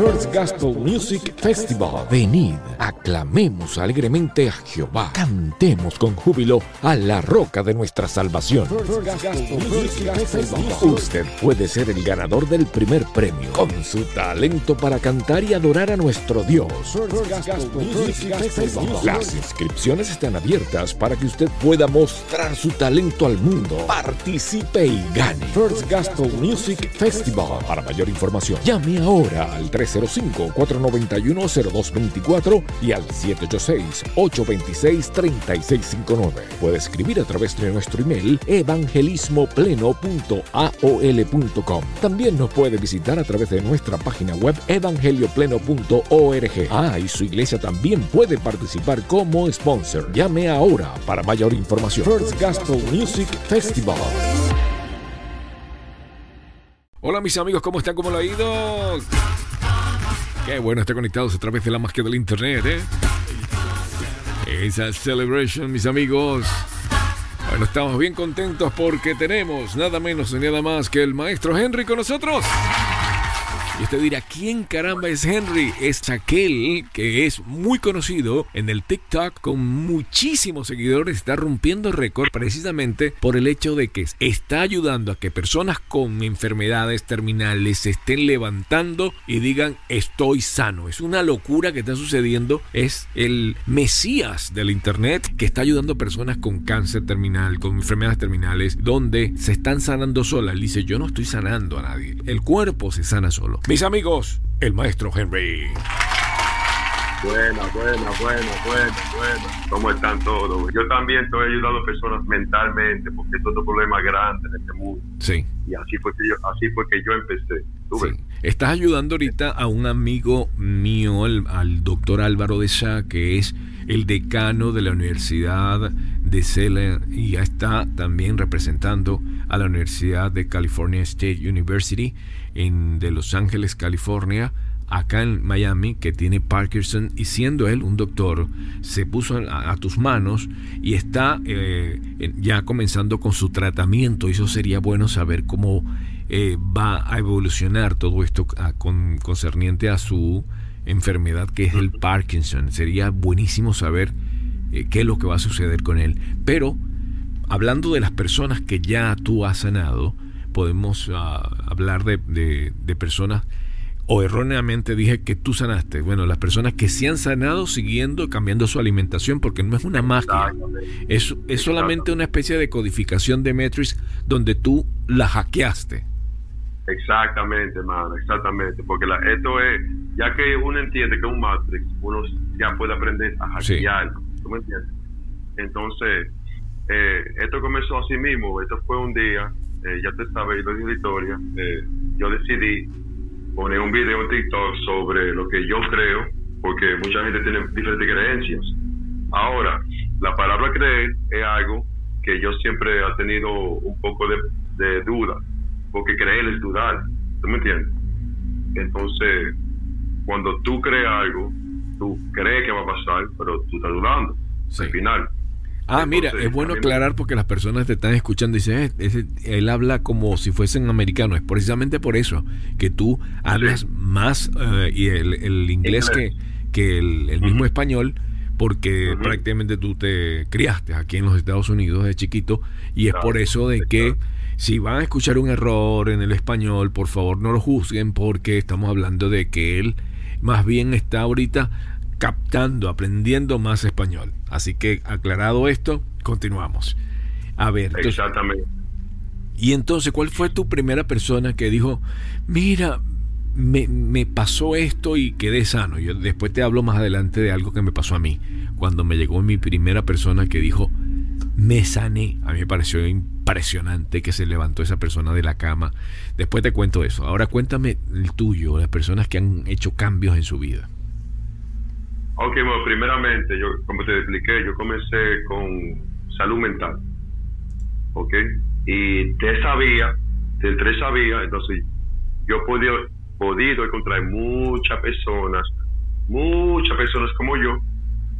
First Gospel Music Festival. Venid, aclamemos alegremente a Jehová, cantemos con júbilo a la roca de nuestra salvación. Usted puede ser el ganador del primer premio con su talento para cantar y adorar a nuestro Dios. Las inscripciones están abiertas para que usted pueda mostrar su talento al mundo. Participe y gane. First Gospel Music Festival. Para mayor información, llame ahora al 305-491-0224 y al 786-826-3659. Puede escribir a través de nuestro email evangelismopleno.aol.com. También nos puede visitar a través de nuestra página web evangeliopleno.org. Ah, y su iglesia también puede participar como sponsor. Llame ahora para mayor información. First Gospel Music Festival. Hola mis amigos, ¿cómo están? ¿Cómo lo ha ido? Qué bueno estar conectados a través de la magia del internet, ¿eh? Esa celebration, mis amigos. Bueno, estamos bien contentos porque tenemos nada menos ni nada más que el maestro Henry con nosotros. Y usted dirá, ¿quién caramba es Henry? Es aquel que es muy conocido en el TikTok con muchísimos seguidores, está rompiendo récord precisamente por el hecho de que está ayudando a que personas con enfermedades terminales se estén levantando y digan, estoy sano. Es una locura que está sucediendo. Es el Mesías del Internet que está ayudando a personas con cáncer terminal, con enfermedades terminales, donde se están sanando solas. Él dice, yo no estoy sanando a nadie. El cuerpo se sana solo. Mis amigos, el maestro Henry. Buena, buena, buena, buena, buena. ¿Cómo están todos? Yo también estoy ayudando a personas mentalmente porque es otro problema grande en este mundo. Sí. Y así fue que yo, así fue que yo empecé. Sí. Estás ayudando ahorita a un amigo mío, al, doctor Álvaro de Sá, que es el decano de la Universidad de Cela y ya está también representando a la Universidad de California State University en, de Los Ángeles, California, acá en Miami, que tiene Parkinson, y siendo él un doctor, se puso a, tus manos y está eh, ya comenzando con su tratamiento. Eso sería bueno saber cómo eh, va a evolucionar todo esto con, concerniente a su enfermedad que es el Parkinson. Sería buenísimo saber eh, qué es lo que va a suceder con él. Pero, hablando de las personas que ya tú has sanado, podemos ah, hablar de, de, personas o erróneamente dije que tú sanaste. Bueno, las personas que se han sanado siguiendo, cambiando su alimentación, porque no es una magia. Es, es solamente una especie de codificación de Matrix donde tú la hackeaste. Exactamente, hermano, exactamente. Porque la, esto es, ya que uno entiende que es un Matrix, uno ya puede aprender a hackear. ¿Tú me entiendes? Entonces, eh, esto comenzó así mismo. Esto fue un día eh, ya te sabes, lo la historia, eh, yo decidí poner un video en TikTok sobre lo que yo creo, porque mucha gente tiene diferentes creencias. Ahora, la palabra creer es algo que yo siempre he tenido un poco de, duda, porque creer es dudar, ¿tú me entiendes? Entonces, cuando tú crees algo, tú crees que va a pasar, pero tú estás dudando. Al final. Ah, mira, es bueno aclarar porque las personas te están escuchando y dicen, eh, él habla como si fuesen americanos. Es precisamente por eso que tú hablas más eh, y el, inglés que, que el, mismo español, porque prácticamente tú te criaste aquí en los Estados Unidos de chiquito y es por eso de que si van a escuchar un error en el español, por favor no lo juzguen porque estamos hablando de que él más bien está ahorita captando, aprendiendo más español. Así que aclarado esto, continuamos. A ver. Exactamente. Y entonces, ¿cuál fue tu primera persona que dijo, mira, me, me, pasó esto y quedé sano? Yo después te hablo más adelante de algo que me pasó a mí. Cuando me llegó mi primera persona que dijo, me sané. A mí me pareció impresionante que se levantó esa persona de la cama. Después te cuento eso. Ahora cuéntame el tuyo, las personas que han hecho cambios en su vida. Ok, bueno, primeramente, yo, como te expliqué, yo comencé con salud mental. Ok, y de esa vía, de tres sabía, entonces yo he podido, encontrar muchas personas, muchas personas como yo,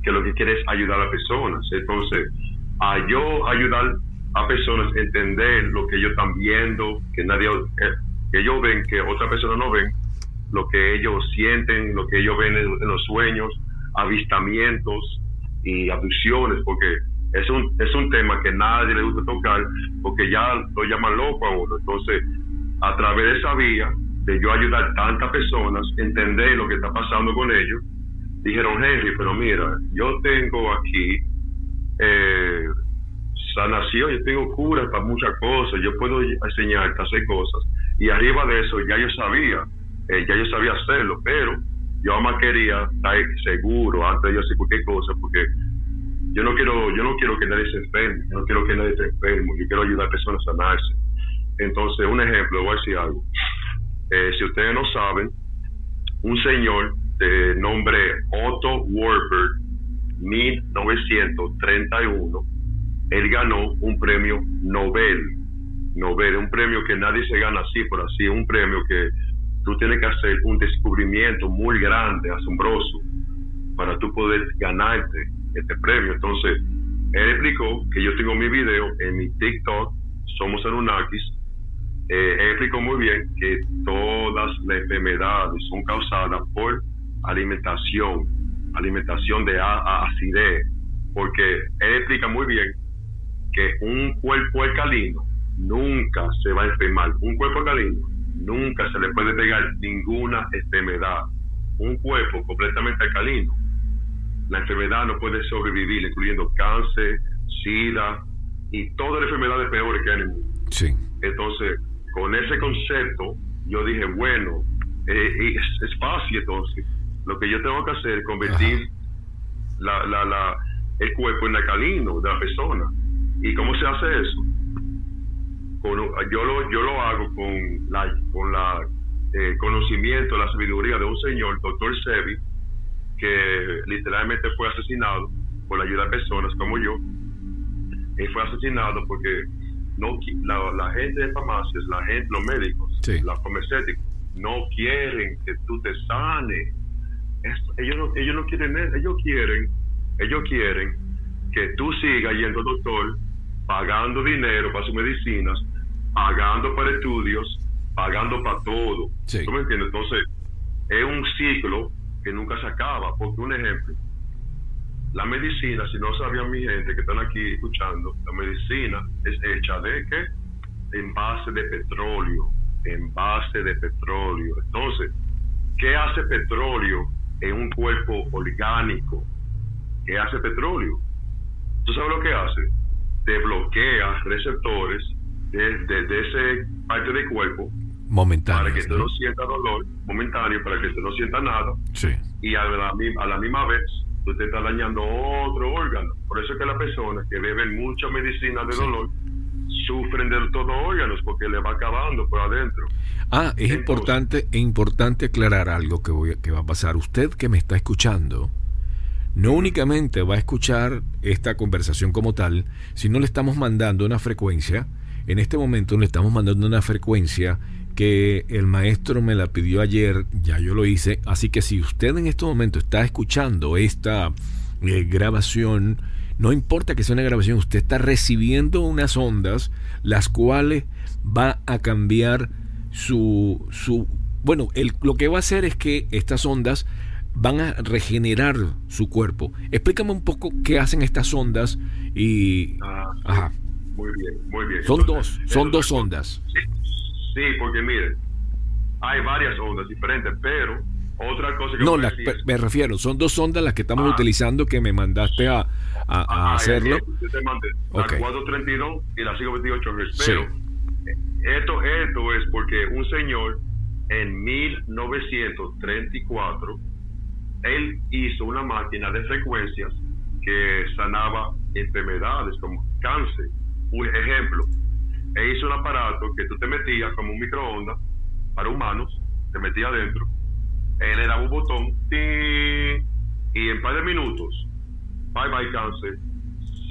que lo que quieren es ayudar a personas. Entonces, a yo ayudar a personas entender lo que ellos están viendo, que nadie, eh, que ellos ven, que otras personas no ven, lo que ellos sienten, lo que ellos ven en, los sueños, avistamientos y abducciones, porque es un, es un tema que nadie le gusta tocar, porque ya lo llaman loco a uno. Entonces, a través de esa vía, de yo ayudar a tantas personas, entender lo que está pasando con ellos, dijeron, Henry, pero mira, yo tengo aquí eh, sanación, yo tengo cura para muchas cosas, yo puedo enseñarte a hacer cosas. Y arriba de eso ya yo sabía, eh, ya yo sabía hacerlo, pero yo más quería estar seguro antes de yo hacer cualquier cosa, porque yo no quiero, yo no quiero que nadie se enferme, yo no quiero que nadie esté enfermo, yo quiero ayudar a personas a sanarse. Entonces, un ejemplo, voy a decir algo. Eh, si ustedes no saben, un señor de nombre Otto Warburg, 1931, él ganó un premio Nobel. Nobel, un premio que nadie se gana así por así, un premio que tú tienes que hacer un descubrimiento muy grande, asombroso, para tú poder ganarte este premio. Entonces, él explicó que yo tengo mi video en mi TikTok, Somos Anunnakis, eh, él explicó muy bien que todas las enfermedades son causadas por alimentación, alimentación de acidez, porque él explica muy bien que un cuerpo alcalino nunca se va a enfermar. Un cuerpo alcalino nunca se le puede pegar ninguna enfermedad. Un cuerpo completamente alcalino, la enfermedad no puede sobrevivir, incluyendo cáncer, sida y todas las enfermedades peores que hay en el mundo. Sí. Entonces, con ese concepto, yo dije, bueno, eh, es, fácil entonces. Lo que yo tengo que hacer es convertir la, la, la, el cuerpo en alcalino de la persona. ¿Y cómo se hace eso? yo, lo, yo lo hago con la, con la eh, conocimiento, la sabiduría de un señor, doctor Sebi, que literalmente fue asesinado por la ayuda de personas como yo. Él fue asesinado porque no la, la gente de farmacias, la gente, los médicos, los farmacéuticos, no quieren que tú te sanes. ellos, no, ellos no quieren ellos quieren, ellos quieren que tú sigas yendo al doctor pagando dinero para sus medicinas, pagando para estudios, pagando para todo. ¿Tú me entiendes? Entonces, es un ciclo que nunca se acaba. Porque un ejemplo, la medicina, si no sabían mi gente que están aquí escuchando, la medicina es hecha de qué? En base de petróleo, en base de petróleo. Entonces, ¿qué hace petróleo en un cuerpo orgánico? ¿Qué hace petróleo? ¿Tú sabes lo que hace? Te bloquea receptores de, de, ese parte del cuerpo momentáneo para que tú ¿no? sientas dolor momentáneo para que tú no sientas nada. Sí. y a la, a la misma vez tú te estás dañando otro órgano. Por eso es que las personas que beben mucha medicina de dolor sufren de todos los órganos porque le va acabando por adentro. Ah es importante es importante aclarar algo que voy que va a pasar. Usted que me está escuchando no únicamente va a escuchar esta conversación como tal, sino le estamos mandando una frecuencia. En este momento le estamos mandando una frecuencia que el maestro me la pidió ayer, ya yo lo hice, así que si usted en este momento está escuchando esta eh, grabación, no importa que sea una grabación, usted está recibiendo unas ondas, las cuales va a cambiar su, su bueno, lo que va a hacer es que estas ondas van a regenerar su cuerpo. Explícame un poco qué hacen estas ondas y... Ah, Ajá. Muy bien, muy bien. Son dos, son dos ondas. Sí, porque miren, hay varias ondas diferentes, pero otra cosa que... No, me refiero, son dos ondas las que estamos ah. utilizando que me mandaste a, a, ah, hacerlo. te mandé, la 432 y la 528 Pero esto, esto es porque un señor en 1934 él hizo una máquina de frecuencias que sanaba enfermedades como cáncer. Un ejemplo, él hizo un aparato que tú te metías como un microondas para humanos, te metías adentro, él le daba un botón y en par de minutos, bye bye cáncer,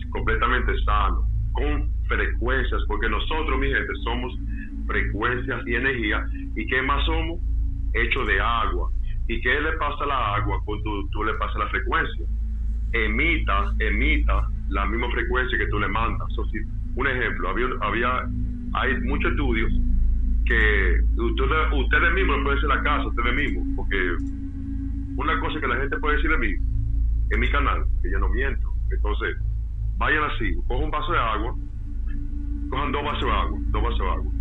completamente sano, con frecuencias, porque nosotros, mi gente, somos frecuencias y energía. ¿Y qué más somos? Hecho de agua. ¿Y qué le pasa la agua cuando tú, le pasas la frecuencia? Emita, emita la misma frecuencia que tú le mandas. un ejemplo, había, había, hay muchos estudios que ustedes, ustedes mismos pueden hacer la casa, ustedes mismos, porque una cosa que la gente puede decir de mí, en mi canal, que yo no miento. Entonces, vayan así, cojan un vaso de agua, cojan dos vasos de agua, dos vasos de agua.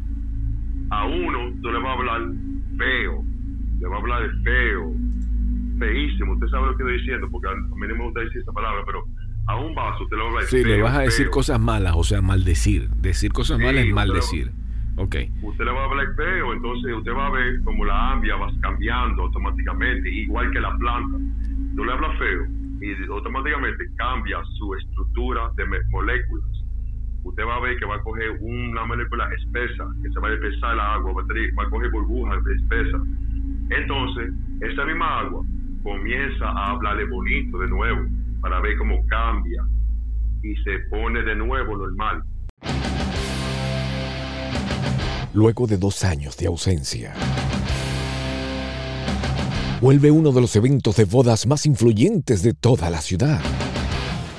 A uno tú le vas a hablar feo, le vas a hablar de feo, feísimo, usted sabe lo que estoy diciendo, porque a mí no me gusta decir esa palabra, pero a un vaso te lo va a decir. Sí, le vas a decir cosas malas, o sea, maldecir. Decir cosas malas es maldecir. Okay. Usted le va a hablar feo, entonces usted va a ver como la ambia va cambiando automáticamente, igual que la planta. Tú le hablas feo y automáticamente cambia su estructura de moléculas. Usted va a ver que va a coger una molécula espesa, que se va a espesar el agua, va a, va a coger burbujas espesas. Entonces, esa misma agua comienza a hablarle bonito de nuevo para ver cómo cambia y se pone de nuevo normal. Luego de dos años de ausencia, vuelve uno de los eventos de bodas más influyentes de toda la ciudad.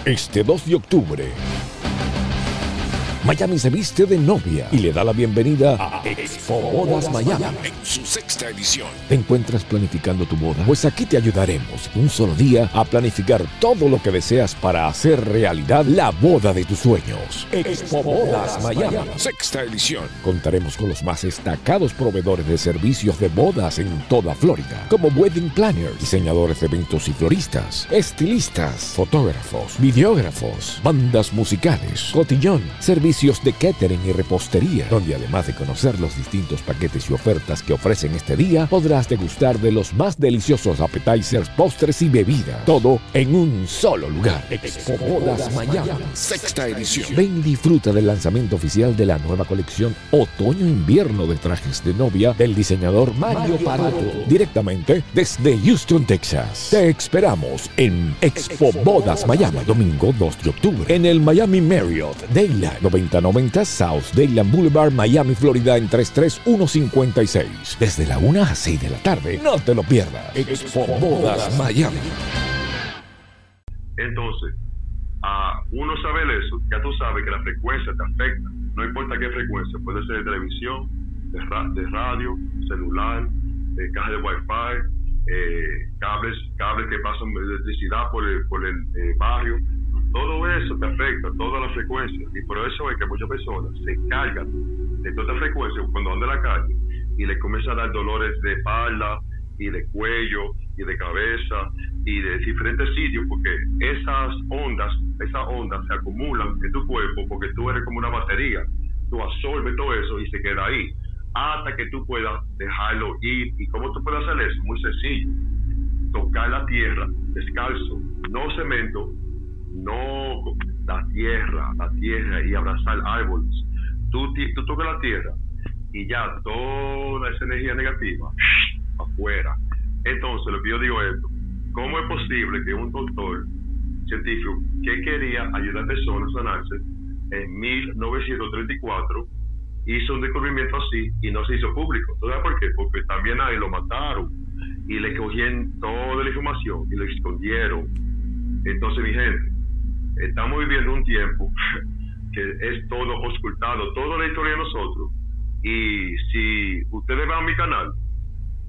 Este 2 de octubre, Miami se viste de novia y le da la bienvenida a Expo Bodas Miami en su sexta edición. ¿Te encuentras planificando tu boda? Pues aquí te ayudaremos un solo día a planificar todo lo que deseas para hacer realidad la boda de tus sueños. Expo Bodas Miami, sexta edición. Contaremos con los más destacados proveedores de servicios de bodas en toda Florida, como wedding planners, diseñadores de eventos y floristas, estilistas, fotógrafos, videógrafos, bandas musicales, cotillón, servicios servicios de catering y repostería, donde además de conocer los distintos paquetes y ofertas que ofrecen este día, podrás degustar de los más deliciosos appetizers, postres y bebidas. Todo en un solo lugar. Expo Bodas Miami, sexta edición. Ven y disfruta del lanzamiento oficial de la nueva colección Otoño-Invierno de trajes de novia del diseñador Mario Parato, directamente desde Houston, Texas. Te esperamos en Expo Bodas Miami, domingo 2 de octubre, en el Miami Marriott Daylight 9090 South Dayland Boulevard, Miami, Florida en 33156. Desde la 1 a 6 de la tarde. No te lo pierdas. Expo Bodas Miami. Entonces, a uno sabe eso, ya tú sabes que la frecuencia te afecta. No importa qué frecuencia, puede ser de televisión, de, radio, celular, de caja de wifi, eh, cables, cables que pasan electricidad por el, por el eh, barrio todo eso te afecta, toda la frecuencia. Y por eso es que muchas personas se cargan de toda frecuencia cuando andan en la calle y les comienza a dar dolores de espalda y de cuello y de cabeza y de diferentes sitios porque esas ondas, esas ondas se acumulan en tu cuerpo porque tú eres como una batería. Tú absorbes todo eso y se queda ahí hasta que tú puedas dejarlo ir. ¿Y cómo tú puedes hacer eso? Muy sencillo. Tocar la tierra descalzo, no cemento, no la tierra, la tierra y abrazar árboles. Tú, tú tocas la tierra y ya toda esa energía negativa afuera. Entonces, lo que yo digo es, ¿cómo es posible que un doctor científico que quería ayudar a personas a sanarse en 1934 hizo un descubrimiento así y no se hizo público? ¿Sabes por qué? Porque también ahí lo mataron y le cogieron toda la información y lo escondieron. Entonces, mi gente, estamos viviendo un tiempo que es todo ocultado, toda la historia de nosotros. Y si ustedes van a mi canal,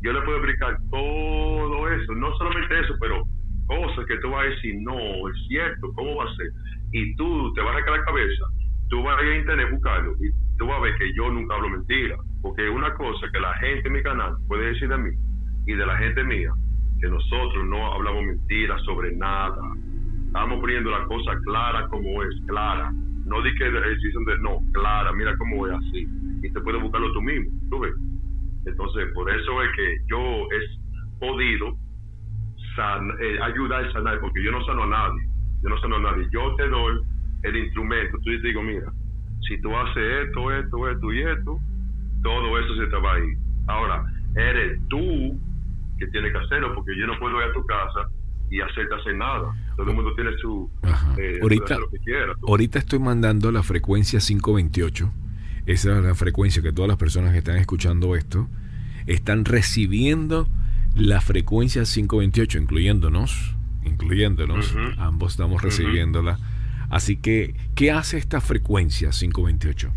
yo les puedo explicar todo eso, no solamente eso, pero cosas que tú vas a decir, no, es cierto, ¿cómo va a ser? Y tú te vas a sacar la cabeza, tú vas a ir a internet buscarlo y tú vas a ver que yo nunca hablo mentira, porque una cosa que la gente en mi canal puede decir de mí y de la gente mía, que nosotros no hablamos mentiras sobre nada, Estamos poniendo la cosa clara como es, clara. No di que decisión de no, clara, mira cómo es así. Y te puedes buscarlo tú mismo, ¿tú ves? Entonces, por eso es que yo he podido eh, ayudar a sanar, porque yo no sano a nadie. Yo no sano a nadie. Yo te doy el instrumento. Tú te digo, mira, si tú haces esto, esto, esto y esto, todo eso se te va a ir. Ahora, eres tú que tienes que hacerlo, porque yo no puedo ir a tu casa y hacerte hacer nada. Todo el mundo tiene su... Eh, ahorita, ahorita estoy mandando la frecuencia 528. Esa es la frecuencia que todas las personas que están escuchando esto están recibiendo la frecuencia 528, incluyéndonos, incluyéndonos, ambos estamos recibiéndola. Así que, ¿qué hace esta frecuencia 528?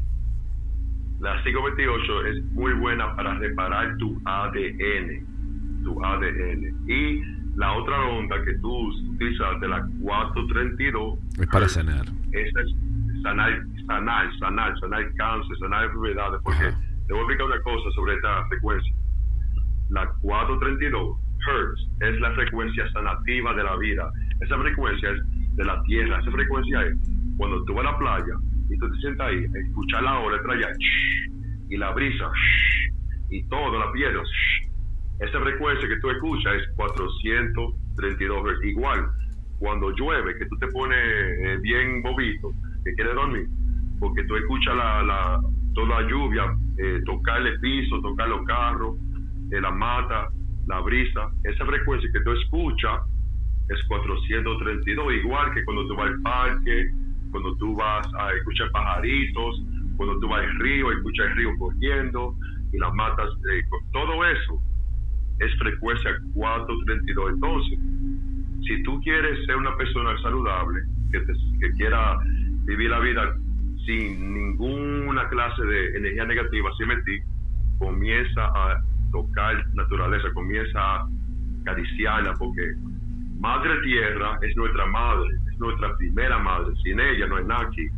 La 528 es muy buena para reparar tu ADN, tu ADN. Y la otra onda que tú utilizas de la 432 es para sanar. Esa es sanar, sanar, sanar, sanar cáncer, sanar enfermedades, porque te voy a explicar una cosa sobre esta frecuencia. La 432 Hertz es la frecuencia sanativa de la vida. Esa frecuencia es de la tierra. Esa frecuencia es cuando tú vas a la playa y tú te sientas ahí, escuchar la ola y la brisa y todo, la piedra. Esa frecuencia que tú escuchas es 432 Hz. Igual, cuando llueve, que tú te pones eh, bien bobito, que quieres dormir, porque tú escuchas la, la, toda la lluvia, eh, tocar el piso, tocar los carros, eh, la mata, la brisa, esa frecuencia que tú escuchas es 432, igual que cuando tú vas al parque, cuando tú vas a escuchar pajaritos, cuando tú vas al río, escuchas el río corriendo y las matas, eh, todo eso es frecuencia 432. Entonces, si tú quieres ser una persona saludable, que, que quiera vivir la vida sin ninguna clase de energía negativa, sin mentir, comienza a tocar naturaleza, comienza a acariciarla, porque Madre Tierra es nuestra madre, es nuestra primera madre, sin ella no hay nadie.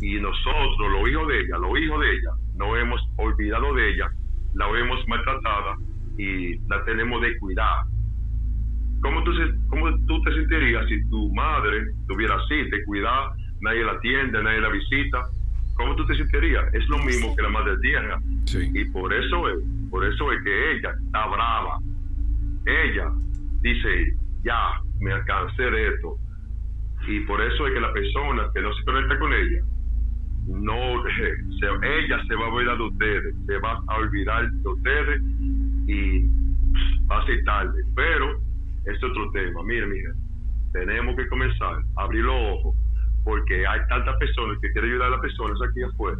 Y nosotros, los hijos de ella, los hijos de ella, no hemos olvidado de ella, la hemos maltratada y la tenemos de cuidar. ¿Cómo tú, cómo tú te sentirías si tu madre tuviera así, te cuida, nadie la atiende, nadie la visita? ¿Cómo tú te sentirías? Es lo mismo que la madre tierra. Y por eso es, por eso es que ella está brava. Ella dice, ya, me alcancé de esto. Y por eso es que la persona que no se conecta con ella, no, ella se va a olvidar de ustedes, se va a olvidar de ustedes y va a ser tarde. Pero es otro tema. Mire, mija, tenemos que comenzar a abrir los ojos porque hay tantas personas que quieren ayudar a las personas aquí afuera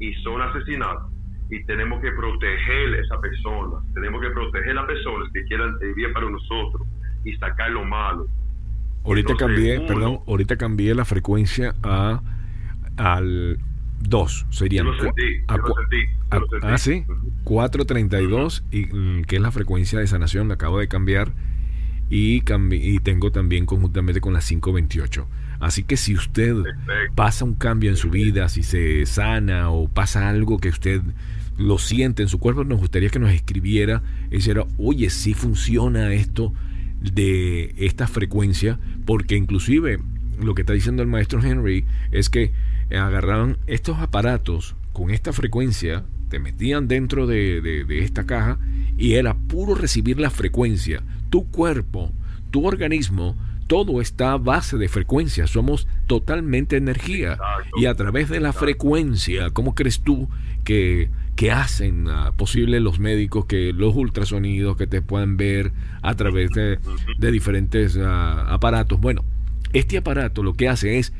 y son asesinadas y tenemos que proteger a esas personas, tenemos que proteger a las personas que quieran el bien para nosotros y sacar lo malo. Ahorita cambié, perdón, ahorita cambié la frecuencia a al 2, serían lo sentí, Ah, sí, 432 y mm, que es la frecuencia de sanación, la acabo de cambiar y, y tengo también conjuntamente con la 528. Así que si usted pasa un cambio en su vida, si se sana o pasa algo que usted lo siente en su cuerpo, nos gustaría que nos escribiera y dijera, oye, si funciona esto de esta frecuencia, porque inclusive lo que está diciendo el maestro Henry es que agarraban estos aparatos con esta frecuencia, te metían dentro de, de esta caja y era puro recibir la frecuencia. Tu cuerpo, tu organismo, todo está a base de frecuencia, somos totalmente energía. Y a través de la frecuencia, ¿cómo crees tú que, que hacen ah, posible los médicos que los ultrasonidos que te puedan ver a través de, diferentes ah, aparatos? Bueno, este aparato lo que hace es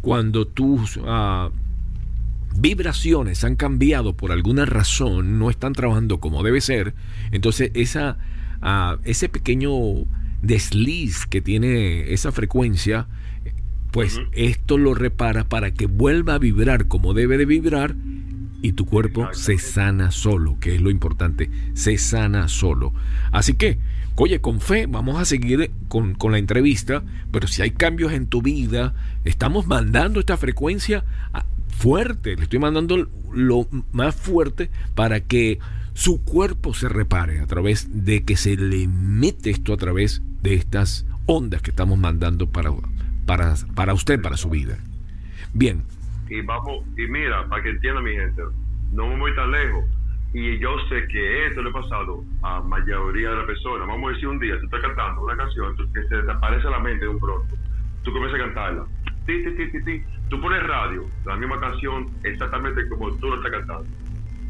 cuando tus ah, vibraciones han cambiado por alguna razón, no están trabajando como debe ser, entonces esa, ese pequeño desliz que tiene esa frecuencia, pues esto lo repara para que vuelva a vibrar como debe de vibrar y tu cuerpo se sana solo, que es lo importante, se sana solo. Así que, oye, con fe vamos a seguir con, con la entrevista, pero si hay cambios en tu vida, estamos mandando esta frecuencia fuerte, le estoy mandando lo más fuerte para que su cuerpo se repare a través de que se le mete esto a través de estas ondas que estamos mandando para, para, para usted, para su vida. Bien. Y vamos, y mira, para que entienda mi gente, no me voy tan lejos. Y yo sé que esto le ha pasado a mayoría de las personas. Vamos a decir un día, tú estás cantando una canción que se desaparece la mente de un pronto. Tú comienzas a cantarla. Ti, ti, ti, ti, Tú pones radio, la misma canción, exactamente como tú lo estás cantando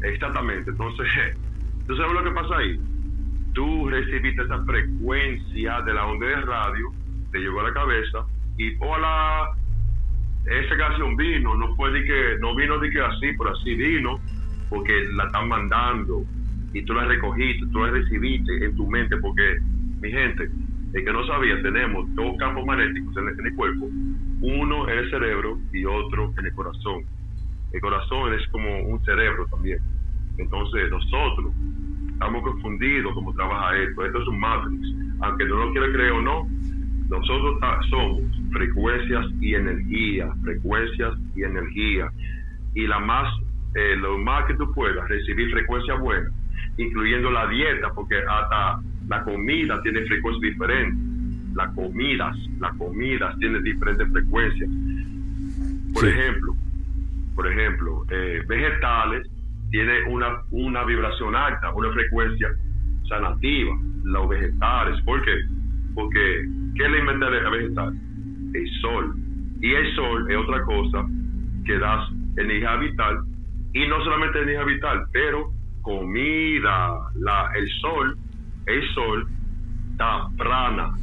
Exactamente. Entonces, ¿tú sabes lo que pasa ahí? Tú recibiste esa frecuencia de la onda de radio, te llegó a la cabeza y hola, esa canción vino, no fue de que, no vino de que así, por así vino, porque la están mandando y tú la recogiste, tú la recibiste en tu mente, porque mi gente, el que no sabía, tenemos dos campos magnéticos en el, cuerpo, uno en el cerebro y otro en el corazón El corazón es como un cerebro también. Entonces nosotros estamos confundidos cómo trabaja esto. Esto es un matrix. Aunque no lo quiera creer o no, nosotros somos frecuencias y energía, frecuencias y energía. Y la más, eh, lo más que tú puedas recibir frecuencia buena, incluyendo la dieta, porque hasta la comida tiene frecuencias diferentes. Las comidas, las comidas tienen diferentes frecuencias. Por ejemplo, por ejemplo, eh, vegetales tiene una, una vibración alta, una frecuencia sanativa, los vegetales. ¿Por qué? Porque, ¿qué le inventa el vegetal? El sol. Y el sol es otra cosa que da energía vital, y no solamente energía vital, pero comida, la, el sol, el sol da prana.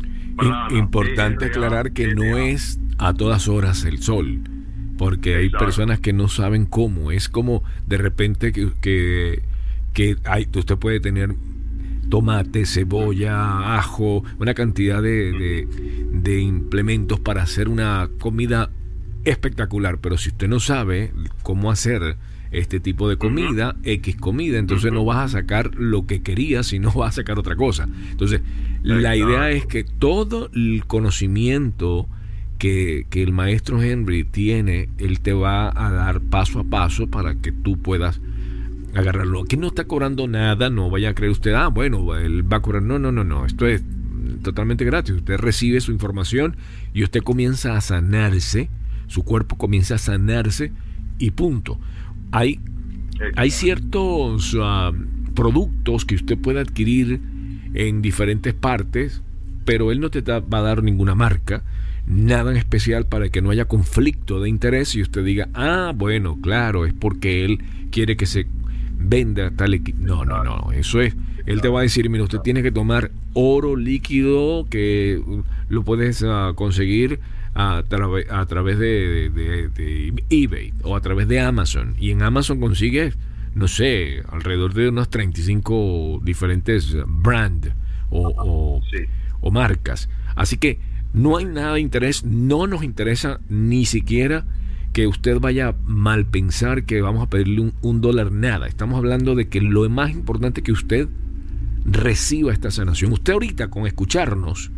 Importante aclarar que no es a todas horas el sol porque hay personas que no saben cómo. Es como de repente que, que, hay, usted puede tener tomate, cebolla, ajo, una cantidad de, de, implementos para hacer una comida espectacular. Pero si usted no sabe cómo hacer este tipo de comida, X comida, entonces no vas a sacar lo que querías, sino vas a sacar otra cosa. Entonces, la idea es que todo el conocimiento que, el maestro Henry tiene, él te va a dar paso a paso para que tú puedas agarrarlo. Aquí no está cobrando nada, no vaya a creer usted, ah, bueno, él va a cobrar. No, no, no, no, esto es totalmente gratis. Usted recibe su información y usted comienza a sanarse, su cuerpo comienza a sanarse y punto. Hay, hay ciertos ah, productos que usted puede adquirir en diferentes partes, pero él no te va a dar ninguna marca nada en especial para que no haya conflicto de interés y usted diga, ah, bueno, claro, es porque él quiere que se venda tal equipo. No, no, no, eso es. Él te va a decir, mira, usted tiene que tomar oro líquido que uh, lo puedes uh, conseguir a, a través de, de, eBay o a través de Amazon. Y en Amazon consigues, no sé, alrededor de unos 35 diferentes brand o, o, o marcas. Así que no hay nada de interés, no nos interesa ni siquiera que usted vaya a mal pensar que vamos a pedirle un, dólar, nada. Estamos hablando de que lo más importante es que usted reciba esta sanación. Usted ahorita con escucharnos.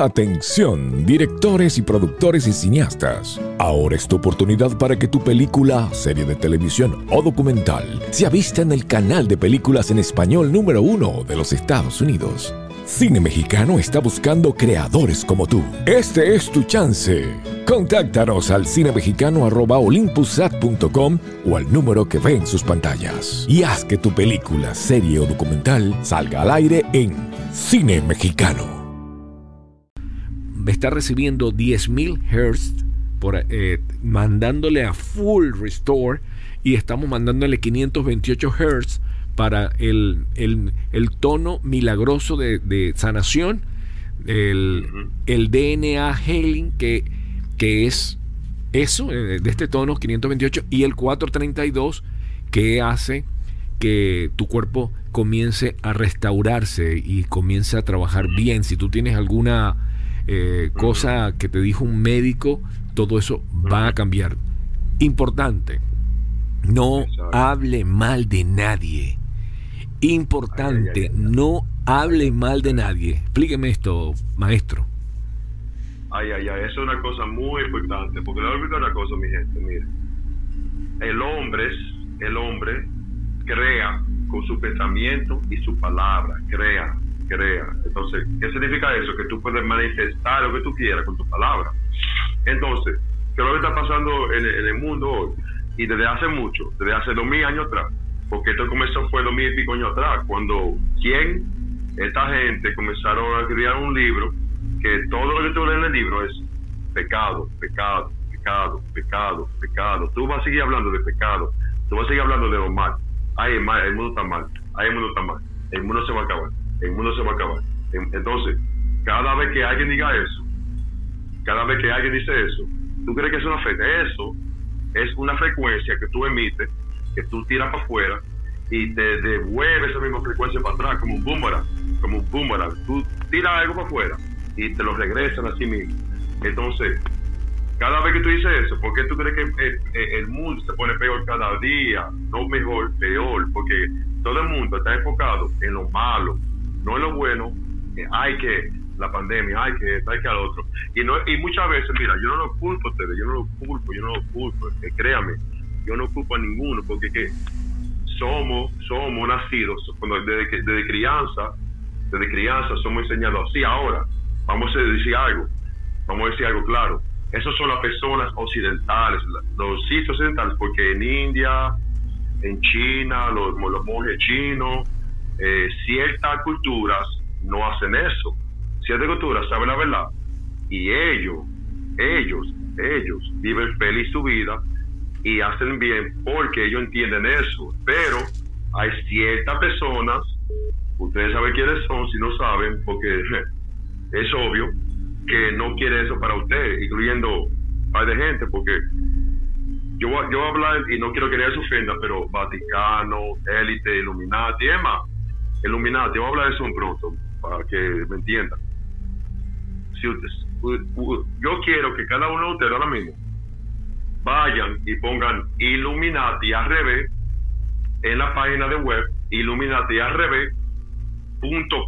Atención, directores y productores y cineastas. Ahora es tu oportunidad para que tu película, serie de televisión o documental sea vista en el canal de películas en español número uno de los Estados Unidos. Cine Mexicano está buscando creadores como tú. Este es tu chance. Contáctanos al cinemexicano.olympusat.com o al número que ve en sus pantallas. Y haz que tu película, serie o documental salga al aire en Cine Mexicano. Está recibiendo 10.000 Hz por, eh, mandándole a Full Restore y estamos mandándole 528 Hz para el, tono milagroso de, sanación, el, DNA healing, que, que es eso, eh, de este tono 528, y el 432, que hace que tu cuerpo comience a restaurarse y comience a trabajar bien. Si tú tienes alguna eh, cosa que te dijo un médico, todo eso va a cambiar. Importante, no hable mal de nadie. Importante, no hable mal de nadie. Explíqueme esto, maestro. Ay, ay, ay, eso es una cosa muy importante, porque le voy a explicar una cosa, mi gente, mire. El hombre, el hombre crea con su pensamiento y su palabra, crea, crea. Entonces, ¿qué significa eso? Que tú puedes manifestar lo que tú quieras con tu palabra. Entonces, ¿qué lo que está pasando en, el mundo hoy? Y desde hace mucho, desde hace dos mil años atrás, porque esto comenzó fue lo mil y pico años atrás, cuando quién, esta gente comenzaron a crear un libro que todo lo que tú lees en el libro es pecado, pecado, pecado, pecado, pecado. Tú vas a seguir hablando de pecado, tú vas a seguir hablando de lo mal. Ay, el mundo está mal, ay, el mundo está mal, el mundo se va a acabar, el mundo se va a acabar. Entonces, cada vez que alguien diga eso, cada vez que alguien dice eso, ¿tú crees que es una fe? Eso es una frecuencia que tú emites que tú tiras para afuera y te devuelve esa misma frecuencia para atrás, como un boomerang, como un boomerang. Tú tiras algo para afuera y te lo regresan a sí mismo. Entonces, cada vez que tú dices eso, ¿por qué tú crees que el, el, mundo se pone peor cada día? No mejor, peor, porque todo el mundo está enfocado en lo malo, no en lo bueno. Hay que la pandemia, hay que hay que al otro. Y, no, y muchas veces, mira, yo no lo culpo a ustedes, yo no lo culpo, yo no lo culpo, créame, yo no culpo a ninguno, porque que somos, somos nacidos, cuando desde, desde crianza, desde crianza somos enseñados así. Ahora, vamos a decir algo, vamos a decir algo claro. Esas son las personas occidentales, los sitios occidentales, porque en India, en China, los, los monjes chinos, eh, ciertas culturas no hacen eso de cultura sabe la verdad y ellos, ellos, ellos viven feliz su vida y hacen bien porque ellos entienden eso. Pero hay ciertas personas, ustedes saben quiénes son, si no saben, porque es obvio que no quiere eso para usted, incluyendo de gente, porque yo, yo hablar y no quiero que nadie se ofenda, pero Vaticano, élite, Illuminati, Emma, Illuminati, voy a hablar de eso un pronto, para que me entiendan yo quiero que cada uno de ustedes ahora mismo vayan y pongan Illuminati al revés en la página de web Illuminati al revés punto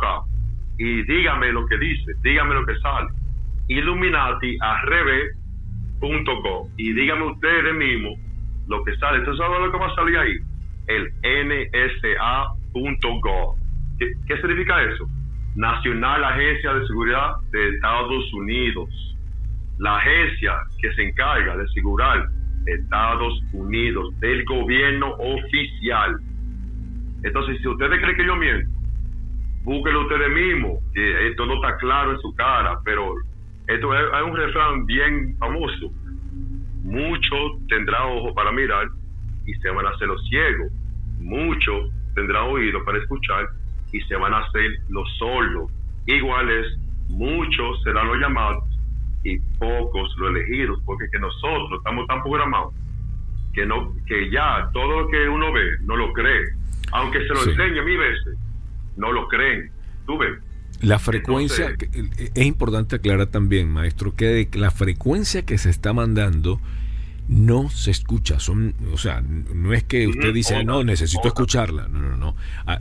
y dígame lo que dice, dígame lo que sale. Illuminati al revés punto y dígame ustedes mismos lo que sale. Entonces, ¿saben lo que va a salir ahí? El NSA.gov. ¿Qué, ¿Qué significa eso? Nacional Agencia de Seguridad de Estados Unidos, la agencia que se encarga de asegurar Estados Unidos, del gobierno oficial. Entonces, si ustedes creen que yo miento, búsquenlo ustedes mismos, que esto no está claro en su cara, pero esto es, un refrán bien famoso. Muchos tendrán ojo para mirar y se van a hacer los ciegos. Muchos tendrán oído para escuchar y se van a hacer los sordos. Iguales, muchos serán los llamados y pocos los elegidos, porque que nosotros estamos tan programados que no que ya todo lo que uno ve no lo cree, aunque se lo enseñe mil veces, no lo creen. Tú ves. La frecuencia, es importante aclarar también, maestro, que la frecuencia que se está mandando no se escucha. Son, o sea, no es que usted dice, no, necesito escucharla. No, no, no. Ah,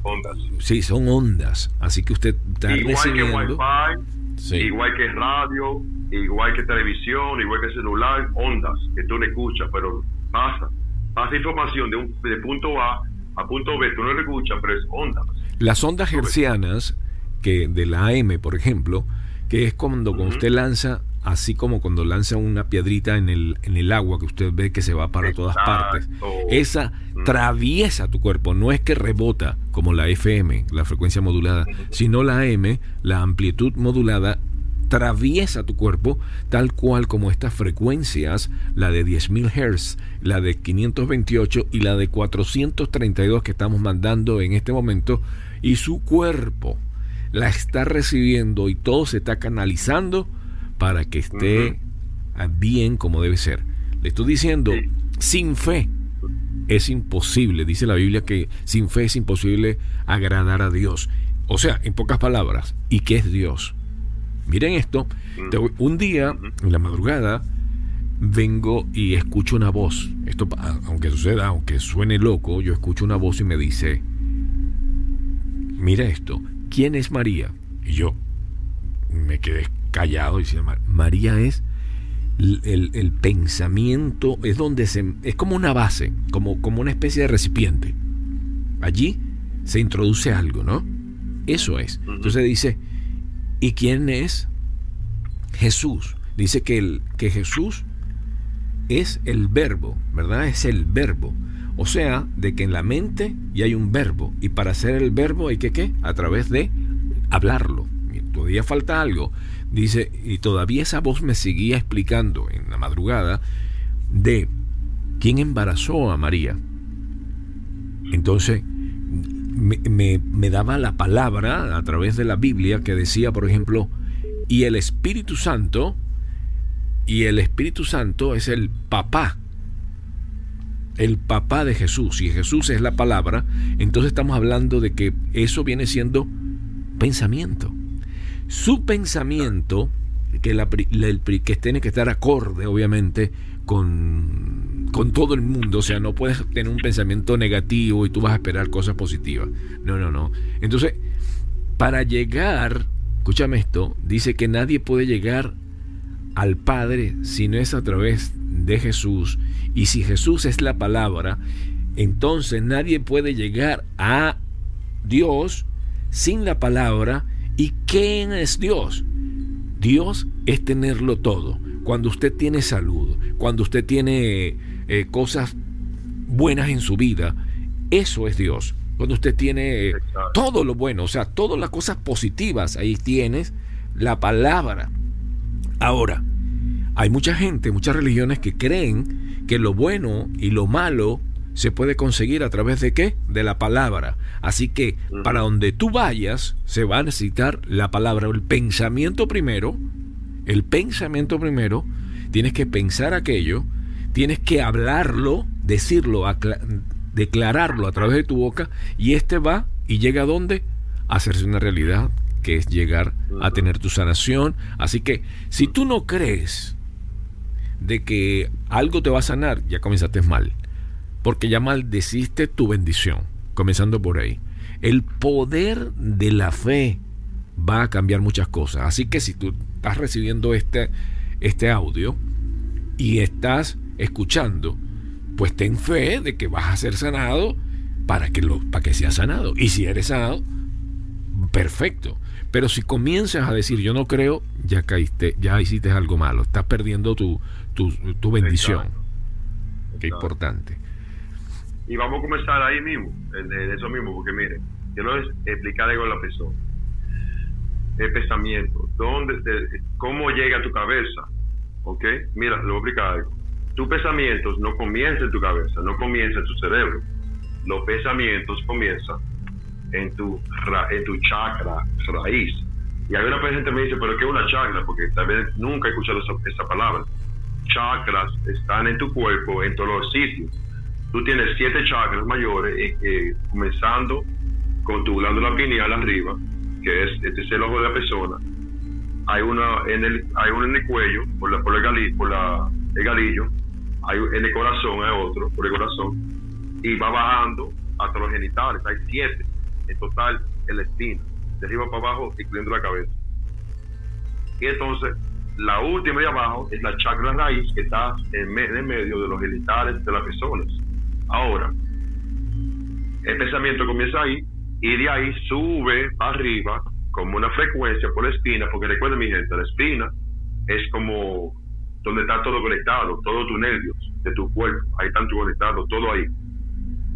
sí, son ondas. Así que usted está igual recibiendo. Que wifi, Igual que radio, igual que televisión, igual que celular, ondas que tú no escuchas, pero pasa. Pasa información de, un, de punto A a punto B, tú no lo escuchas, pero es ondas. Las ondas hercianas, que de la AM, por ejemplo, que es cuando, cuando usted lanza así como cuando lanza una piedrita en el, en el agua que usted ve que se va para todas partes. Esa traviesa tu cuerpo, no es que rebota como la FM, la frecuencia modulada, sino la AM, la amplitud modulada, traviesa tu cuerpo tal cual como estas frecuencias, la de 10.000 Hz, la de 528 y la de 432 que estamos mandando en este momento, y su cuerpo la está recibiendo y todo se está canalizando para que esté bien como debe ser. Le estoy diciendo, sin fe es imposible, dice la Biblia que sin fe es imposible agradar a Dios. O sea, en pocas palabras, ¿y qué es Dios? Miren esto, un día, en la madrugada, vengo y escucho una voz. Esto, aunque suceda, aunque suene loco, yo escucho una voz y me dice, mira esto, ¿quién es María? Y yo me quedé callado y diciendo, María es el, pensamiento, es donde se, es como una base, como, como una especie de recipiente. Allí se introduce algo, ¿no? Eso es. Entonces dice, ¿y quién es Jesús? Dice que, el, que Jesús es el verbo, ¿verdad? Es el verbo. O sea, de que en la mente ya hay un verbo. Y para hacer el verbo hay que, ¿qué? A través de hablarlo. Todavía falta algo. Dice, y todavía esa voz me seguía explicando en la madrugada de quién embarazó a María. Entonces, me, daba la palabra a través de la Biblia que decía, por ejemplo, y el Espíritu Santo, y el Espíritu Santo es el papá, el papá de Jesús, y Jesús es la palabra, entonces estamos hablando de que eso viene siendo pensamiento. Su pensamiento que, que tiene que estar acorde, obviamente, con, con todo el mundo. O sea, no puedes tener un pensamiento negativo y tú vas a esperar cosas positivas. No, no, no. Entonces, para llegar, escúchame esto, dice que nadie puede llegar al Padre si no es a través de Jesús. Y si Jesús es la palabra, entonces nadie puede llegar a Dios sin la palabra. ¿Y quién es Dios? Dios es tenerlo todo. Cuando usted tiene salud, cuando usted tiene eh, cosas buenas en su vida, eso es Dios. Cuando usted tiene todo lo bueno, o sea, todas las cosas positivas, ahí tienes la palabra. Ahora, hay mucha gente, muchas religiones que creen que lo bueno y lo malo se puede conseguir a través de qué? De la palabra. Así que para donde tú vayas se va a necesitar la palabra, el pensamiento primero, el pensamiento primero, tienes que pensar aquello, tienes que hablarlo, decirlo, declararlo a través de tu boca y este va y llega a dónde? A hacerse una realidad, que es llegar a tener tu sanación. Así que si tú no crees de que algo te va a sanar, ya comenzaste mal porque ya maldeciste tu bendición, comenzando por ahí. El poder de la fe va a cambiar muchas cosas. Así que si tú estás recibiendo este, este audio y estás escuchando, pues ten fe de que vas a ser sanado para que, lo, para que seas sanado. Y si eres sanado, perfecto. Pero si comienzas a decir yo no creo, ya caíste, ya hiciste algo malo, estás perdiendo tu, tu, bendición. Qué importante. Y vamos a comenzar ahí mismo, en, eso mismo, porque mire, quiero explicar algo a la persona. El pensamiento, ¿dónde, ¿cómo llega a tu cabeza? ¿Ok? Mira, lo voy a explicar algo. Tus pensamientos no comienzan en tu cabeza, no comienzan en tu cerebro. Los pensamientos comienzan en tu, en tu chakra raíz. Y hay una gente me dice, ¿pero qué es una chakra? Porque tal vez nunca he escuchado esa, esa palabra. Chakras están en tu cuerpo, en todos los sitios tú tienes siete chakras mayores, eh, eh, comenzando con tu glándula pineal arriba, que es, este es el ojo de la persona. Hay una en el, hay uno en el cuello, por, la, por, el, galillo, por el galillo, hay en el corazón, hay otro, por el corazón, y va bajando hasta los genitales, hay siete en total en la espina, de arriba para abajo, incluyendo la cabeza. Y entonces, la última de abajo es la chakra raíz que está en, en medio de los genitales de las personas Ahora, el pensamiento comienza ahí y de ahí sube arriba como una frecuencia por la espina, porque recuerden mi gente, la espina es como donde está todo conectado, todos tus nervios de tu cuerpo, ahí están conectados, todo ahí.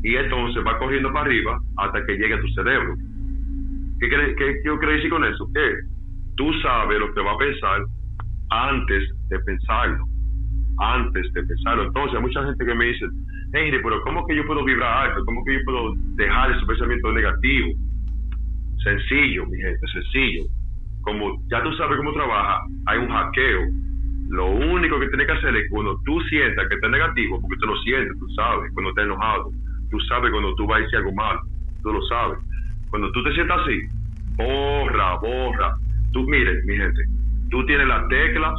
Y entonces va corriendo para arriba hasta que llegue a tu cerebro. ¿Qué, qué, qué yo quiero decir con eso? Que tú sabes lo que va a pensar antes de pensarlo. Antes de pensarlo. Entonces, mucha gente que me dice, hey, pero ¿cómo que yo puedo vibrar alto? ¿Cómo que yo puedo dejar ese pensamiento negativo? Sencillo, mi gente, sencillo. Como ya tú sabes cómo trabaja, hay un hackeo. Lo único que tienes que hacer es cuando tú sientas que está negativo, porque tú lo sientes, tú sabes, cuando estás enojado, tú sabes cuando tú vas a decir algo malo, tú lo sabes. Cuando tú te sientas así, borra, borra. Tú, mire, mi gente, tú tienes las teclas,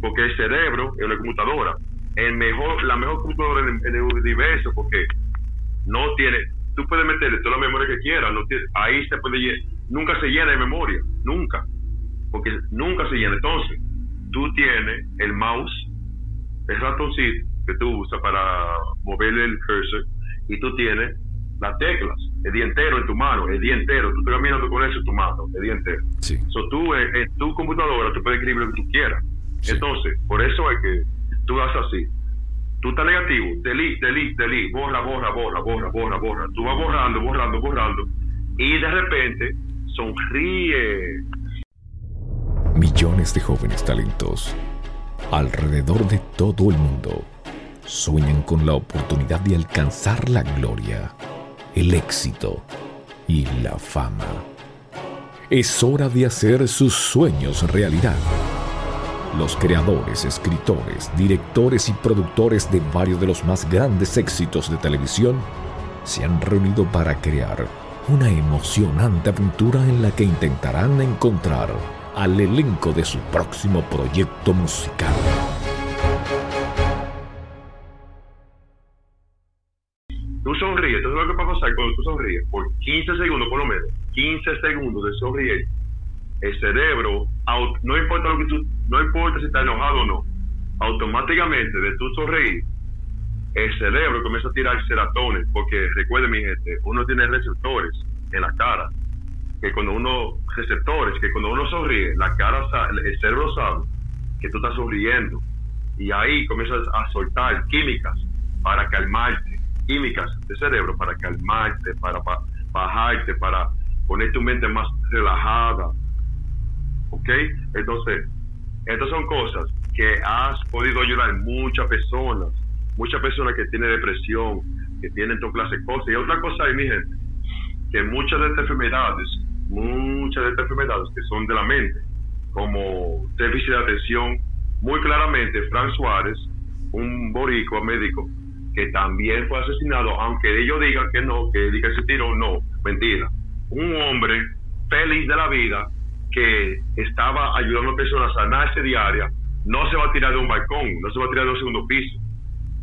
porque el cerebro es una computadora el mejor, la mejor computadora en, el universo porque no tiene, tú puedes meterle toda la memoria que quieras, no ahí se puede, nunca se llena de memoria, nunca, porque nunca se llena. Entonces, tú tienes el mouse, el ratoncito que tú usas para mover el cursor y tú tienes las teclas, el día entero en tu mano, el día entero, tú estás caminando con eso en tu mano, el día entero. Sí. tú en, tu computadora tú puedes escribir lo que tú quieras. Entonces, por eso es que tú haces así. Tú estás negativo, delete, delete, delete, borra, borra, borra, borra, borra, borra. Tú vas borrando, borrando, borrando. Y de repente sonríe. Millones de jóvenes talentos alrededor de todo el mundo sueñan con la oportunidad de alcanzar la gloria, el éxito y la fama. Es hora de hacer sus sueños realidad. Los creadores, escritores, directores y productores de varios de los más grandes éxitos de televisión se han reunido para crear una emocionante aventura en la que intentarán encontrar al elenco de su próximo proyecto musical. Entonces lo que va a pasar cuando tú sonríes, por 15 segundos por lo menos, 15 segundos de sonreír, el cerebro, no importa lo que tú, no importa si estás enojado o no, automáticamente de tu sonreír, el cerebro comienza a tirar seratones, porque recuerden mi gente, uno tiene receptores en la cara, que cuando uno, receptores, que cuando uno sonríe, la cara, el cerebro sabe que tú estás sonriendo, y ahí comienzas a soltar químicas para calmarte, químicas de cerebro para calmarte, para, bajarte, para poner tu mente más relajada, ¿ok? Entonces, estas son cosas que has podido ayudar muchas personas, muchas personas que tienen depresión, que tienen toda clase de cosas. Y otra cosa hay, mi gente, que muchas de estas enfermedades, muchas de estas enfermedades que son de la mente, como déficit de atención, muy claramente, Frank Suárez, un boricua médico, que también fue asesinado, aunque ellos digan que no, que diga se tiró, no, mentira. Un hombre feliz de la vida, que estaba ayudando a personas a sanarse diaria, no se va a tirar de un balcón, no se va a tirar de un segundo piso.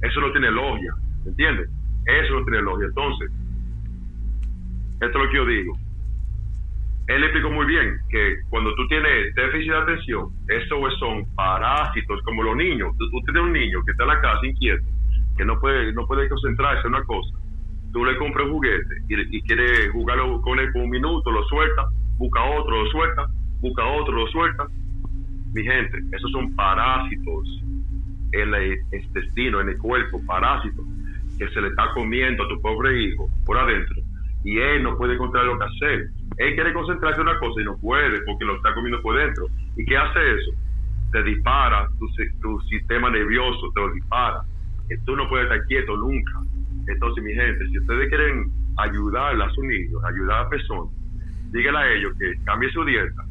Eso no tiene lógica, ¿entiendes? Eso no tiene lógica. Entonces, esto es lo que yo digo. Él explicó muy bien que cuando tú tienes déficit de atención, esos son parásitos como los niños. Tú, tienes un niño que está en la casa inquieto, que no puede, no puede concentrarse en una cosa. Tú le compras un juguete y, y quiere jugarlo con él por un minuto, lo suelta, busca otro, lo suelta, busca otro, lo suelta. Mi gente, esos son parásitos en el intestino, en el cuerpo, parásitos que se le está comiendo a tu pobre hijo por adentro y él no puede encontrar lo que hacer. Él quiere concentrarse en una cosa y no puede porque lo está comiendo por dentro. ¿Y qué hace eso? Te dispara, tu, tu sistema nervioso te lo dispara. Tú no puedes estar quieto nunca. Entonces, mi gente, si ustedes quieren ayudar a sus niños, ayudar a personas, díganle a ellos que cambie su dieta,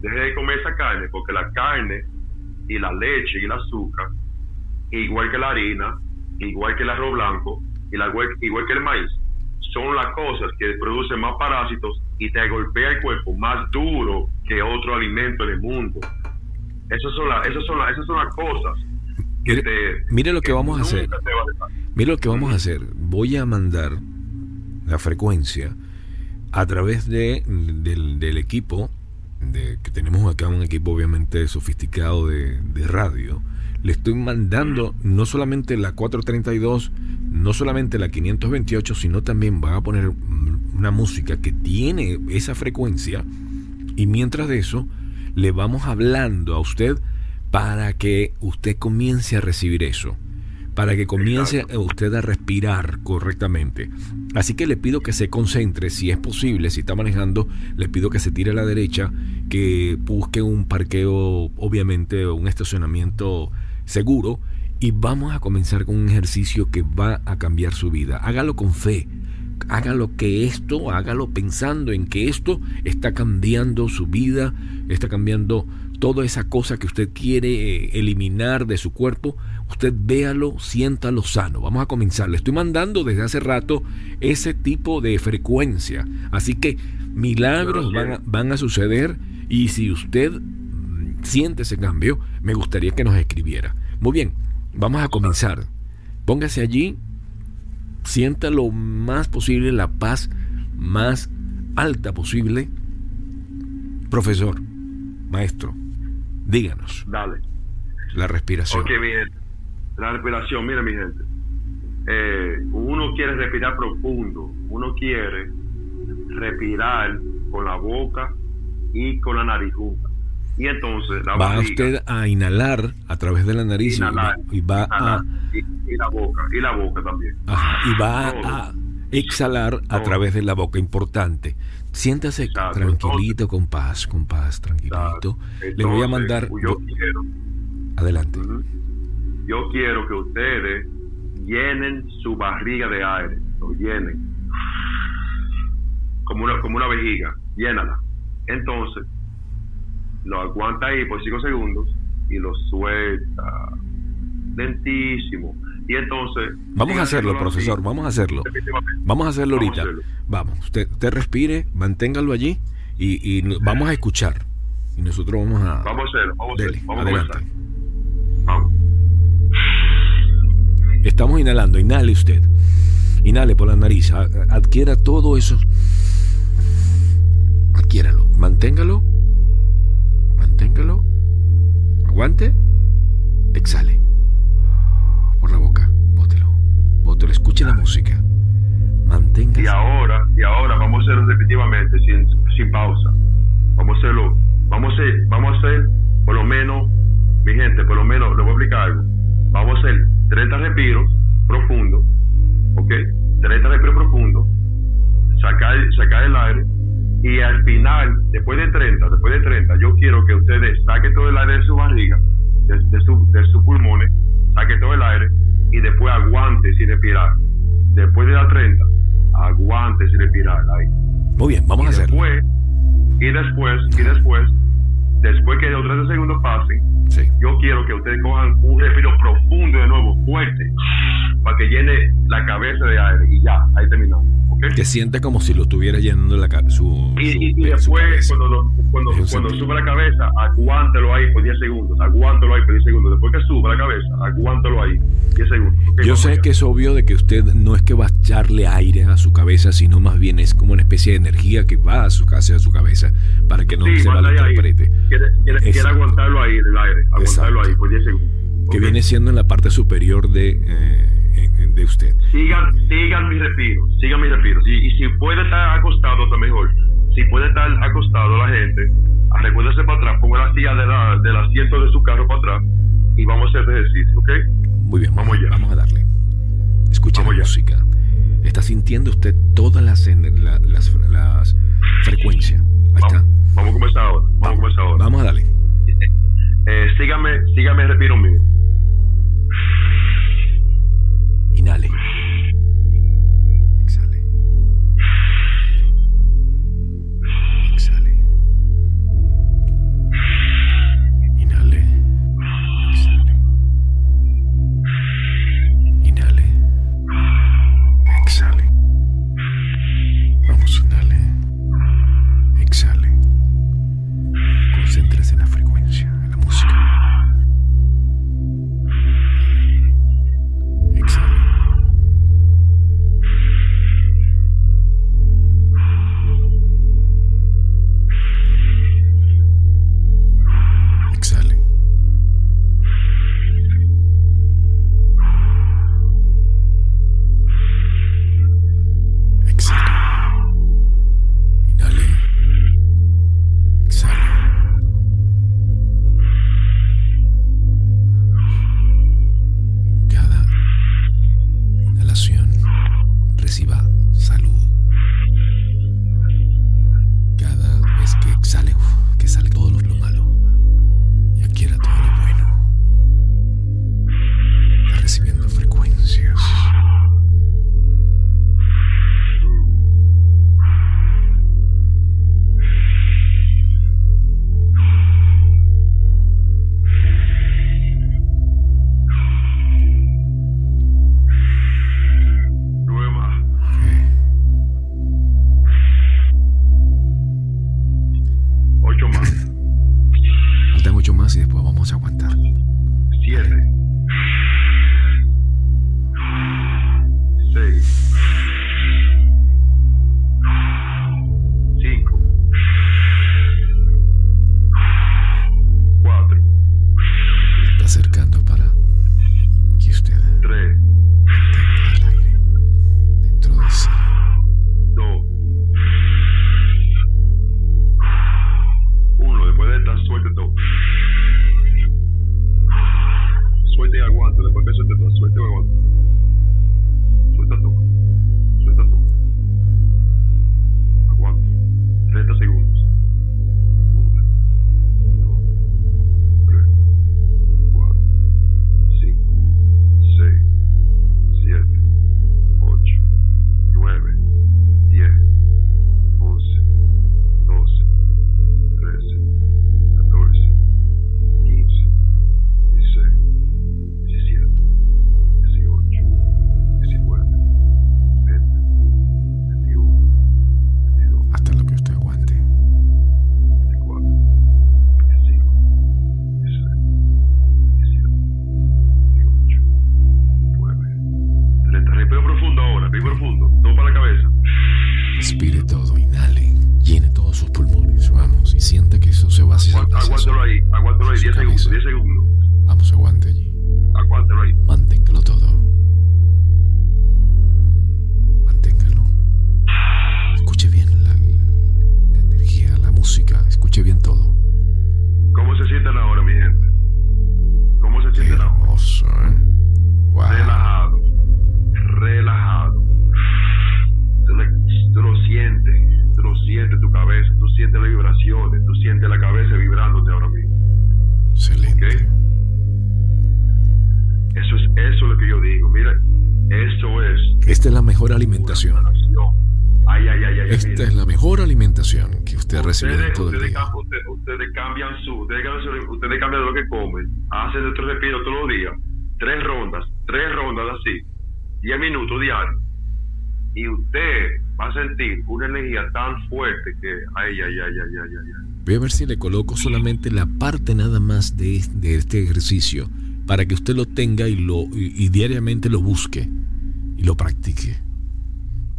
deje de comer esa carne, porque la carne y la leche y el azúcar, igual que la harina, igual que el arroz blanco, y la, igual que el maíz, son las cosas que producen más parásitos y te golpea el cuerpo más duro que otro alimento en el mundo. Esas son, las, esas son, las, esas son las cosas. Mire, lo que, vamos a hacer. Mire lo que vamos a hacer. Voy a mandar la frecuencia a través de, del, equipo, de, que tenemos acá un equipo obviamente sofisticado de, de radio, le estoy mandando no solamente la 432, no solamente la 528, sino también va a poner una música que tiene esa frecuencia y mientras de eso le vamos hablando a usted para que usted comience a recibir eso para que comience usted a respirar correctamente. Así que le pido que se concentre, si es posible, si está manejando, le pido que se tire a la derecha, que busque un parqueo, obviamente un estacionamiento seguro, y vamos a comenzar con un ejercicio que va a cambiar su vida. Hágalo con fe. Hágalo que esto, hágalo pensando en que esto está cambiando su vida, está cambiando toda esa cosa que usted quiere eh, eliminar de su cuerpo, usted véalo, siéntalo sano. Vamos a comenzar. Le estoy mandando desde hace rato ese tipo de frecuencia. Así que milagros van a, suceder y si usted mm, siente ese cambio, me gustaría que nos escribiera. Muy bien, vamos a comenzar. Póngase allí, sienta lo más posible la paz más alta posible. Profesor, maestro, díganos. Dale. La respiración. Ok, la respiración, mira mi gente, eh, uno quiere respirar profundo, uno quiere respirar con la boca y con la nariz junta. Y entonces la va usted a inhalar a través de la nariz y va a y, la boca y la boca también. y va a exhalar a través de la boca, importante. Siéntase tranquilito, con paz, con paz, tranquilito. Le voy a mandar. Yo, quiero. Adelante yo quiero que ustedes llenen su barriga de aire, lo llenen. Como una, como una vejiga, llénala. Entonces, lo aguanta ahí por 5 segundos y lo suelta. Lentísimo. Y entonces. Vamos a hacerlo, profesor, vamos a hacerlo. Vamos a hacerlo ahorita. Vamos, usted, usted respire, manténgalo allí y, y vamos a escuchar. Y nosotros vamos a... Vamos a hacerlo, vamos a hacerlo. Vamos adelante. A vamos. Estamos inhalando, inhale usted. Inhale por la nariz, adquiera todo eso. Adquiéralo, manténgalo. Manténgalo. Aguante. Exhale. Escuche la música. Mantenga. Y ahora, y ahora vamos a hacerlo repetitivamente, sin, sin pausa. Vamos a hacerlo. Vamos a hacer, vamos a hacer, por lo menos, mi gente, por lo menos, le voy a explicar algo. Vamos a hacer 30 respiros profundos, ¿ok? 30 respiros profundos, sacar, sacar el aire y al final, después de 30, después de 30, yo quiero que ustedes saquen todo el aire de su barriga, de, de, su, de sus pulmones, saquen todo el aire y después aguante sin respirar. Después de la 30, aguante sin respirar ahí. Muy bien, vamos a hacerlo. y después, y después, después que los 30 segundos pasen, yo quiero que ustedes cojan un respiro profundo de nuevo, fuerte, para que llene la cabeza de aire y ya, ahí terminamos. Que siente como si lo estuviera llenando la, su, y, y, después, cuando, cuando, cuando sube la cabeza, aguántelo ahí por 10 segundos, aguántelo ahí por 10 segundos. Después que suba la cabeza, aguántelo ahí 10 segundos. Yo sé que es obvio de que usted no es que va a echarle aire a su cabeza, sino más bien es como una especie de energía que va a su, hacia su cabeza para que no se malinterprete. Quiere, quiere, quiere aguantarlo ahí, el aire, aguantarlo ahí por 10 segundos. Que viene siendo en la parte superior de... Eh, de usted. Sigan, sigan mi respiro, sigan mi respiro. Y, si puede estar acostado, está mejor. Si puede estar acostado la gente, recuérdese para atrás, ponga la silla de la, del asiento de su carro para atrás y vamos a hacer ejercicio, ¿ok? Muy bien, vamos, ya. Vamos a darle. Escucha la música. Está sintiendo usted todas las, las, las, frecuencias. Ahí vamos, está. Vamos a comenzar ahora. Vamos, a comenzar ahora. Vamos a darle. Eh, sígame, sígame respiro mío. Inhale. aguántalo ahí, aguántalo ahí, 10 segundos, 10 segundos. Vamos, aguante allí. Aguántalo ahí. Alimentación que usted ha recibido en todo ustedes, el día. Ustedes, ustedes, cambian su, ustedes, ustedes cambian lo que comen, hacen otro respiro todos los días, tres rondas, tres rondas así, diez minutos diarios, y usted va a sentir una energía tan fuerte que, ay, ay, ay, ay, ay, ay. Voy a ver si le coloco solamente la parte nada más de, de este ejercicio para que usted lo tenga y, lo, y, diariamente lo busque y lo practique.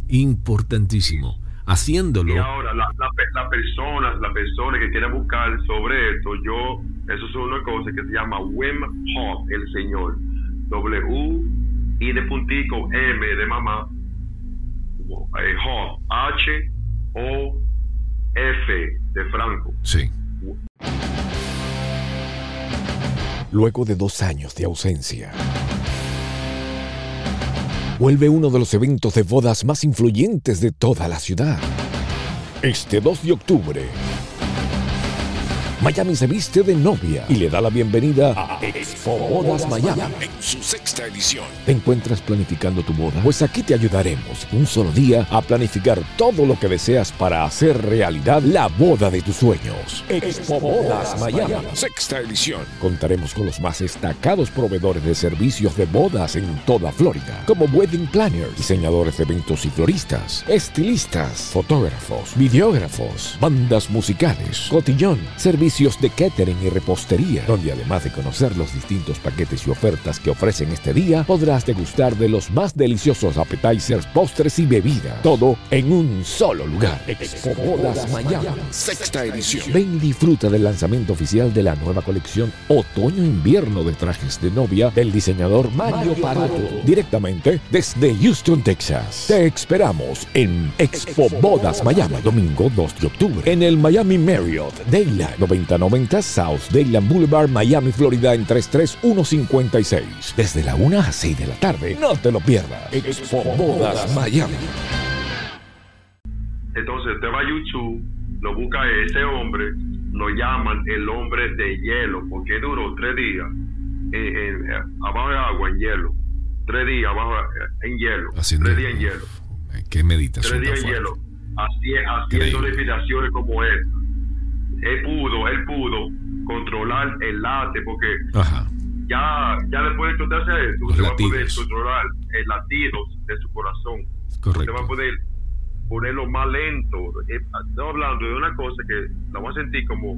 Importantísimo. Haciéndolo. Y ahora, la, la, la persona, la persona que quiere buscar sobre esto, yo, eso es una cosa que se llama Wim Hof, el señor. W, I de puntico, M de mamá, eh, Hof, H, O, F de Franco. Sí. Luego de dos años de ausencia, vuelve uno de los eventos de bodas más influyentes de toda la ciudad. Este 2 de octubre, Miami se viste de novia y le da la bienvenida a Expo Bodas Miami en su sexta edición. ¿Te encuentras planificando tu boda? Pues aquí te ayudaremos un solo día a planificar todo lo que deseas para hacer realidad la boda de tus sueños. Expo Bodas Miami, sexta edición. Contaremos con los más destacados proveedores de servicios de bodas en toda Florida, como wedding planners, diseñadores de eventos y floristas, estilistas, fotógrafos, videógrafos, bandas musicales, cotillón, servicios de catering y repostería, donde además de conocer los distintos paquetes y ofertas que ofrecen este día, podrás degustar de los más deliciosos appetizers, postres y bebidas. Todo en un solo lugar. Expo Bodas Miami, sexta edición. Ven y disfruta del lanzamiento oficial de la nueva colección Otoño-Invierno de trajes de novia del diseñador Mario Parato, directamente desde Houston, Texas. Te esperamos en Expo Bodas Miami, domingo 2 de octubre, en el Miami Marriott Daylight 9090 South Dayland Boulevard, Miami, Florida en 33156. Desde la 1 a 6 de la tarde. No te lo pierdas. Expo Bodas Miami. Entonces te va a YouTube, lo busca ese hombre, lo llaman el hombre de hielo, porque duró tres días abajo de agua en hielo. Tres días abajo en hielo. tres días en hielo. ¿Qué meditación? Tres días en hielo. haciendo respiraciones como esta él pudo, él pudo controlar el late porque ya ya después de hacer esto, usted va a poder controlar el latido de su corazón. Usted va a poder ponerlo más lento. Eh, estoy hablando de una cosa que la va a sentir como,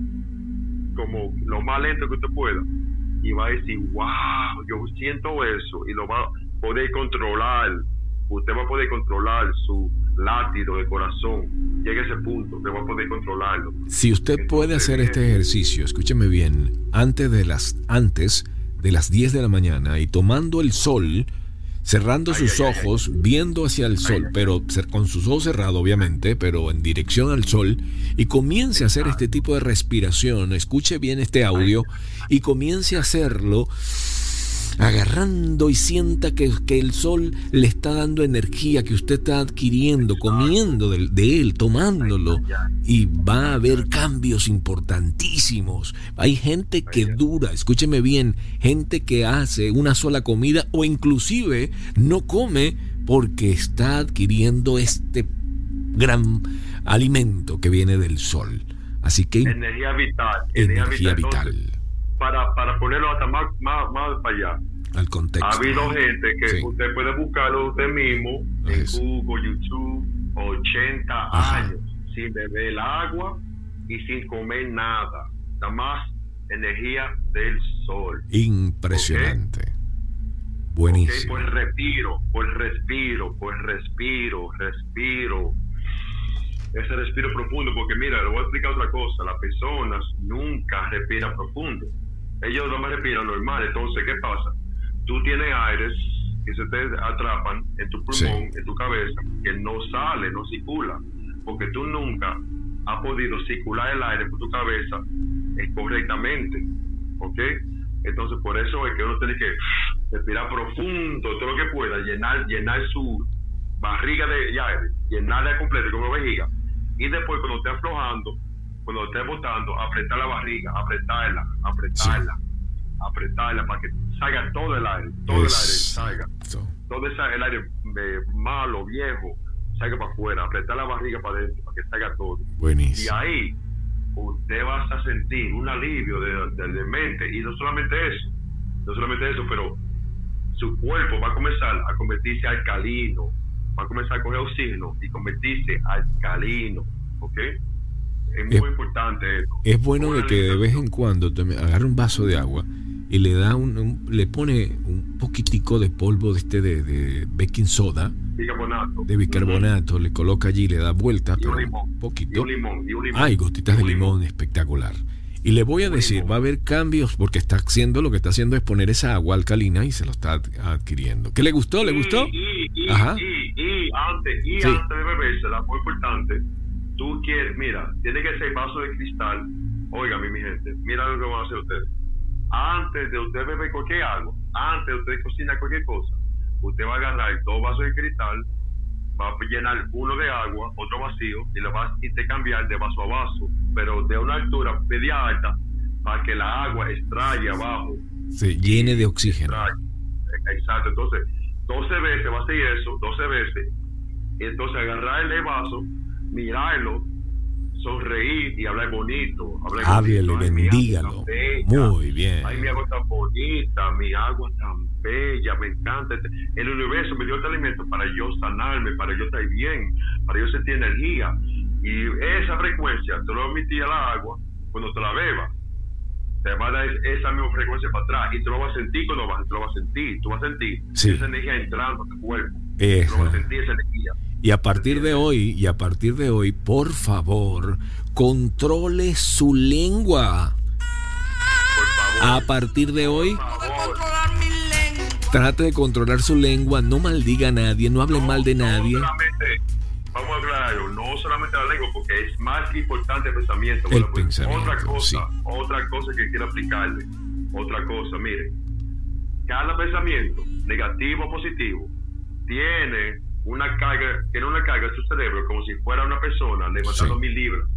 como lo más lento que usted pueda. Y va a decir, wow, yo siento eso. Y lo va a poder controlar. Usted va a poder controlar su látido de corazón. Llegue a ese punto que va a poder controlarlo. Si usted puede hacer este ejercicio, escúcheme bien, antes de las antes de las 10 de la mañana y tomando el sol, cerrando sus ojos, viendo hacia el sol, pero con sus ojos cerrados obviamente, pero en dirección al sol, y comience a hacer este tipo de respiración, escuche bien este audio y comience a hacerlo agarrando y sienta que, que, el sol le está dando energía, que usted está adquiriendo, comiendo de, de, él, tomándolo, y va a haber cambios importantísimos. Hay gente que dura, escúcheme bien, gente que hace una sola comida o inclusive no come porque está adquiriendo este gran alimento que viene del sol. Así que... Energía vital. Energía, vital para, para ponerlo hasta más, más, más para allá. Al contexto. Ha habido gente que usted puede buscarlo usted mismo en Google, YouTube, 80 años sin beber el agua y sin comer nada. Nada más energía del sol. Impresionante. Buenísimo. Pues respiro, pues respiro, pues respiro, respiro ese respiro profundo, porque mira, le voy a explicar otra cosa, las personas nunca respiran profundo ellos no me respiran normal. Entonces, ¿qué pasa? Tú tienes aires que se te atrapan en tu pulmón, en tu cabeza, que no sale, no circula, porque tú nunca has podido circular el aire por tu cabeza correctamente, ¿ok? Entonces, por eso es que uno tiene que respirar profundo, todo lo que pueda, llenar, llenar su barriga de aire, llenarla completa como vejiga, y después cuando esté aflojando, cuando esté botando, apretar la barriga, apretarla, apretarla, apretarla para que salga todo el aire, todo el aire salga. Todo el aire eh, malo, viejo, salga para afuera, apretar la barriga para adentro, para que salga todo. Buenísimo. Y ahí usted va a sentir un alivio de, de, mente, y no solamente eso, no solamente eso, pero su cuerpo va a comenzar a convertirse alcalino, va a comenzar a coger oxígeno y convertirse alcalino, ¿ok? Es muy importante Es bueno de que de vez en cuando te agarre un vaso de agua y le da un, le pone un poquitico de polvo de este de, baking soda bicarbonato. de bicarbonato le coloca allí le da vuelta y un limón, poquito y un limón, y un limón, ay gotitas de limón, espectacular. Y le voy a decir va a haber cambios porque está haciendo lo que está haciendo es poner esa agua alcalina y se lo está adquiriendo. ¿qué le gustó le gustó y, y, Ajá. y, antes y antes de bebérsela muy importante tú quieres mira tiene que ser vaso de cristal oiga mi gente mira lo que van a hacer ustedes antes de usted beber cualquier agua, antes de usted cocinar cualquier cosa, usted va a agarrar dos vasos de cristal, va a llenar uno de agua, otro vacío, y lo va a intercambiar de vaso a vaso, pero de una altura media alta, para que la agua extrae abajo. Se llene de oxígeno. Exacto, entonces 12 veces va a hacer eso, 12 veces, entonces agarrar el vaso, mirarlo, sonreír y hablar bonito. Hablar Háblele, bendígalo. Muy bien. Ay, mi agua tan bonita, mi agua tan bella, me encanta. El universo me dio este alimento para yo sanarme, para yo estar bien, para yo sentir energía. Y esa frecuencia te lo emitía la agua cuando te la bebas. Te va a dar esa misma frecuencia para atrás y tú lo vas a sentir cuando vas, tú lo vas a sentir. Tú vas a sentir esa energía entrando a tu cuerpo. Tú vas a sentir esa energía. Y a partir de hoy, y a partir de hoy, por favor, controle su lengua. A partir de hoy, trate de controlar su lengua, no maldiga a nadie, no hable mal de nadie. vamos a aclararlo, no solamente la lengua, porque es más importante el pensamiento. El pues, pensamiento otra cosa, otra cosa que quiero aplicarle, otra cosa, mire, cada pensamiento, negativo o positivo, tiene una carga, tiene una carga en su cerebro como si fuera una persona levantando mil libras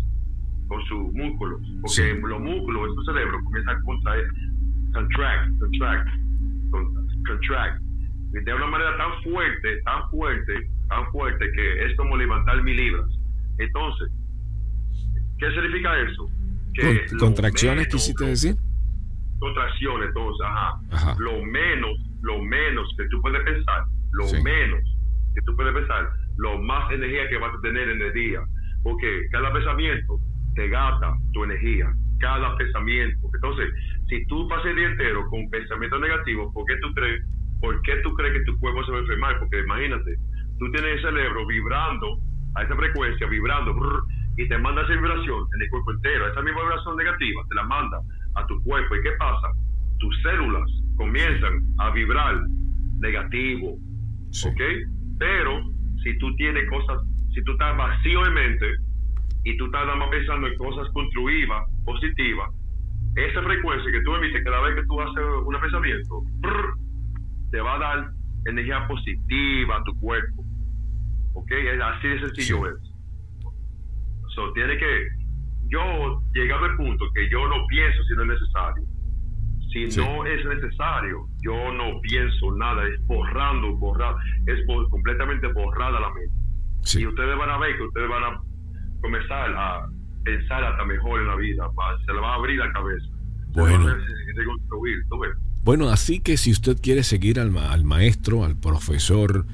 con sus músculos, porque los músculos en su cerebro comienzan a contraer, contract, contract, contract, de una manera tan fuerte, tan fuerte, tan fuerte que es como levantar mil libras. Entonces, ¿qué significa eso? Que ¿Contracciones quisiste decir? Contracciones, entonces, ajá. Lo menos, lo menos que tú puedes pensar, lo menos que tú puedes pensar, lo más energía que vas a tener en el día. Porque cada pensamiento te gasta tu energía, cada pensamiento. Entonces, si tú pasas el día entero con pensamientos negativos, ¿por qué tú crees, por qué tú crees que tu cuerpo se va a enfermar? Porque imagínate, tú tienes el cerebro vibrando a esa frecuencia, vibrando, y te manda esa vibración en el cuerpo entero. Esa misma vibración negativa te la manda a tu cuerpo. ¿Y qué pasa? Tus células comienzan a vibrar negativo. ¿Ok? Pero si tú tienes cosas, si tú estás vacío de mente y tú estás nada más pensando en cosas constructivas, positivas, esa frecuencia que tú emites cada vez que tú haces un pensamiento, te va a dar energía positiva a tu cuerpo. ¿Ok? Así de sencillo es. So, tiene que, yo llegado al punto que yo no pienso si no es necesario si no es necesario, yo no pienso nada, es borrando, borrar, es completamente borrada la mente. Y ustedes van a ver que ustedes van a comenzar a pensar hasta mejor en la vida, se le va a abrir la cabeza. Bueno. Bueno, así que si usted quiere seguir al, al maestro, al profesor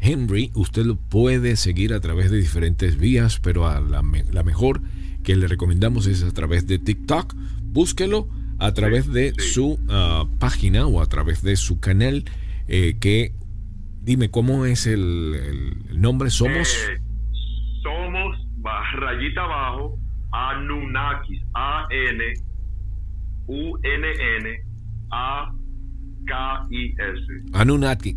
Henry, usted lo puede seguir a través de diferentes vías, pero a la, la mejor que le recomendamos es a través de TikTok. Búsquelo a través de su ah, página o a través de su canal eh, que dime cómo es el, nombre somos eh, somos rayita abajo Anunnakis A N U-N-N-A-K-I-S. Anunnaki.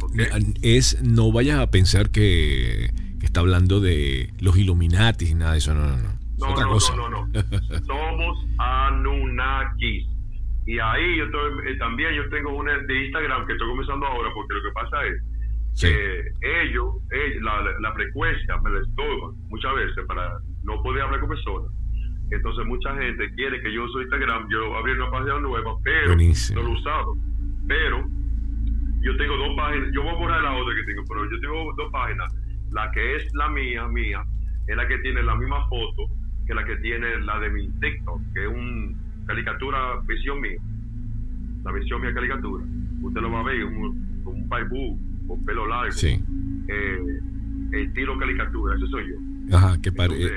Es, no vayas a pensar que, está hablando de los Illuminati y nada de eso, no, no, no. No, otra no, cosa. no, no, no. Somos Anunnakis. Y ahí yo estoy, eh, también yo tengo una de Instagram que estoy comenzando ahora porque lo que pasa es que ellos, la, la, frecuencia me la estorba muchas veces para no poder hablar con personas. Entonces mucha gente quiere que yo use Instagram, yo abrir una página nueva, pero no lo he usado. Pero yo tengo dos páginas, yo voy a borrar la otra que tengo, pero yo tengo dos páginas. La que es la mía, mía, es la que tiene la misma foto que la que tiene la de mi TikTok, que es un caricatura, visión mía. La visión mía caricatura. Usted lo va a ver, un, un baibú con pelo largo. Sí. Eh, estilo caricatura, ese soy yo. Ajá, que,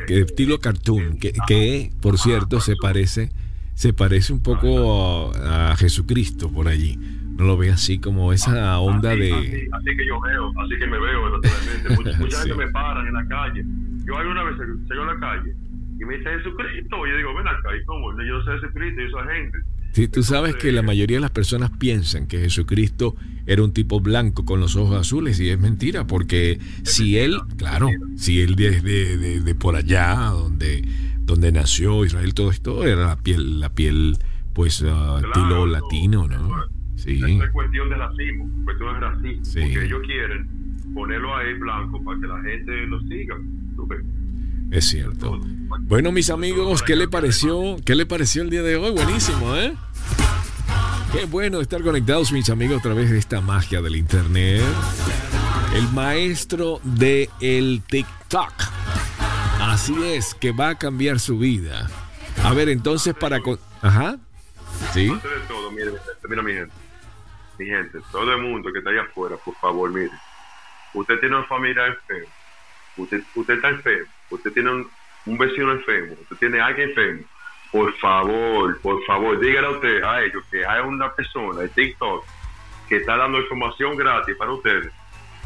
que estilo cartoon, que, que por cierto se parece se parece un poco a, Jesucristo por allí. No lo ve así como esa onda de... Así, que yo veo, así que me veo naturalmente. Mucha, gente me para en la calle. Yo alguna vez salgo en la calle y me dice Jesucristo. Y yo digo, ven acá, ¿y cómo? Yo soy Jesucristo y soy gente. Sí, tú sabes que la mayoría de las personas piensan que Jesucristo era un tipo blanco con los ojos azules y es mentira, porque si él, claro, si él desde de, por allá, donde, donde nació Israel, todo esto era la piel, la piel pues uh, estilo latino, ¿no? Sí. Es cuestión de racismo, cuestión de racismo, porque ellos quieren ponerlo ahí blanco para que la gente lo siga. Es cierto. Bueno, mis amigos, ¿qué le pareció? ¿Qué le pareció el día de hoy? Buenísimo, ¿eh? Qué bueno estar conectados, mis amigos, a través de esta magia del internet. El maestro de el TikTok. Así es, que va a cambiar su vida. A ver, entonces para... Ajá. Sí. Todo, mire, mira mi gente. Mi gente, todo el mundo que está allá afuera, por favor, mire. Usted tiene una familia enferma. Usted, usted está enfermo. Usted tiene un, vecino enfermo. Usted tiene alguien enfermo por favor, por favor, dígale a usted, a ellos, que hay una persona de TikTok que está dando información gratis para ustedes,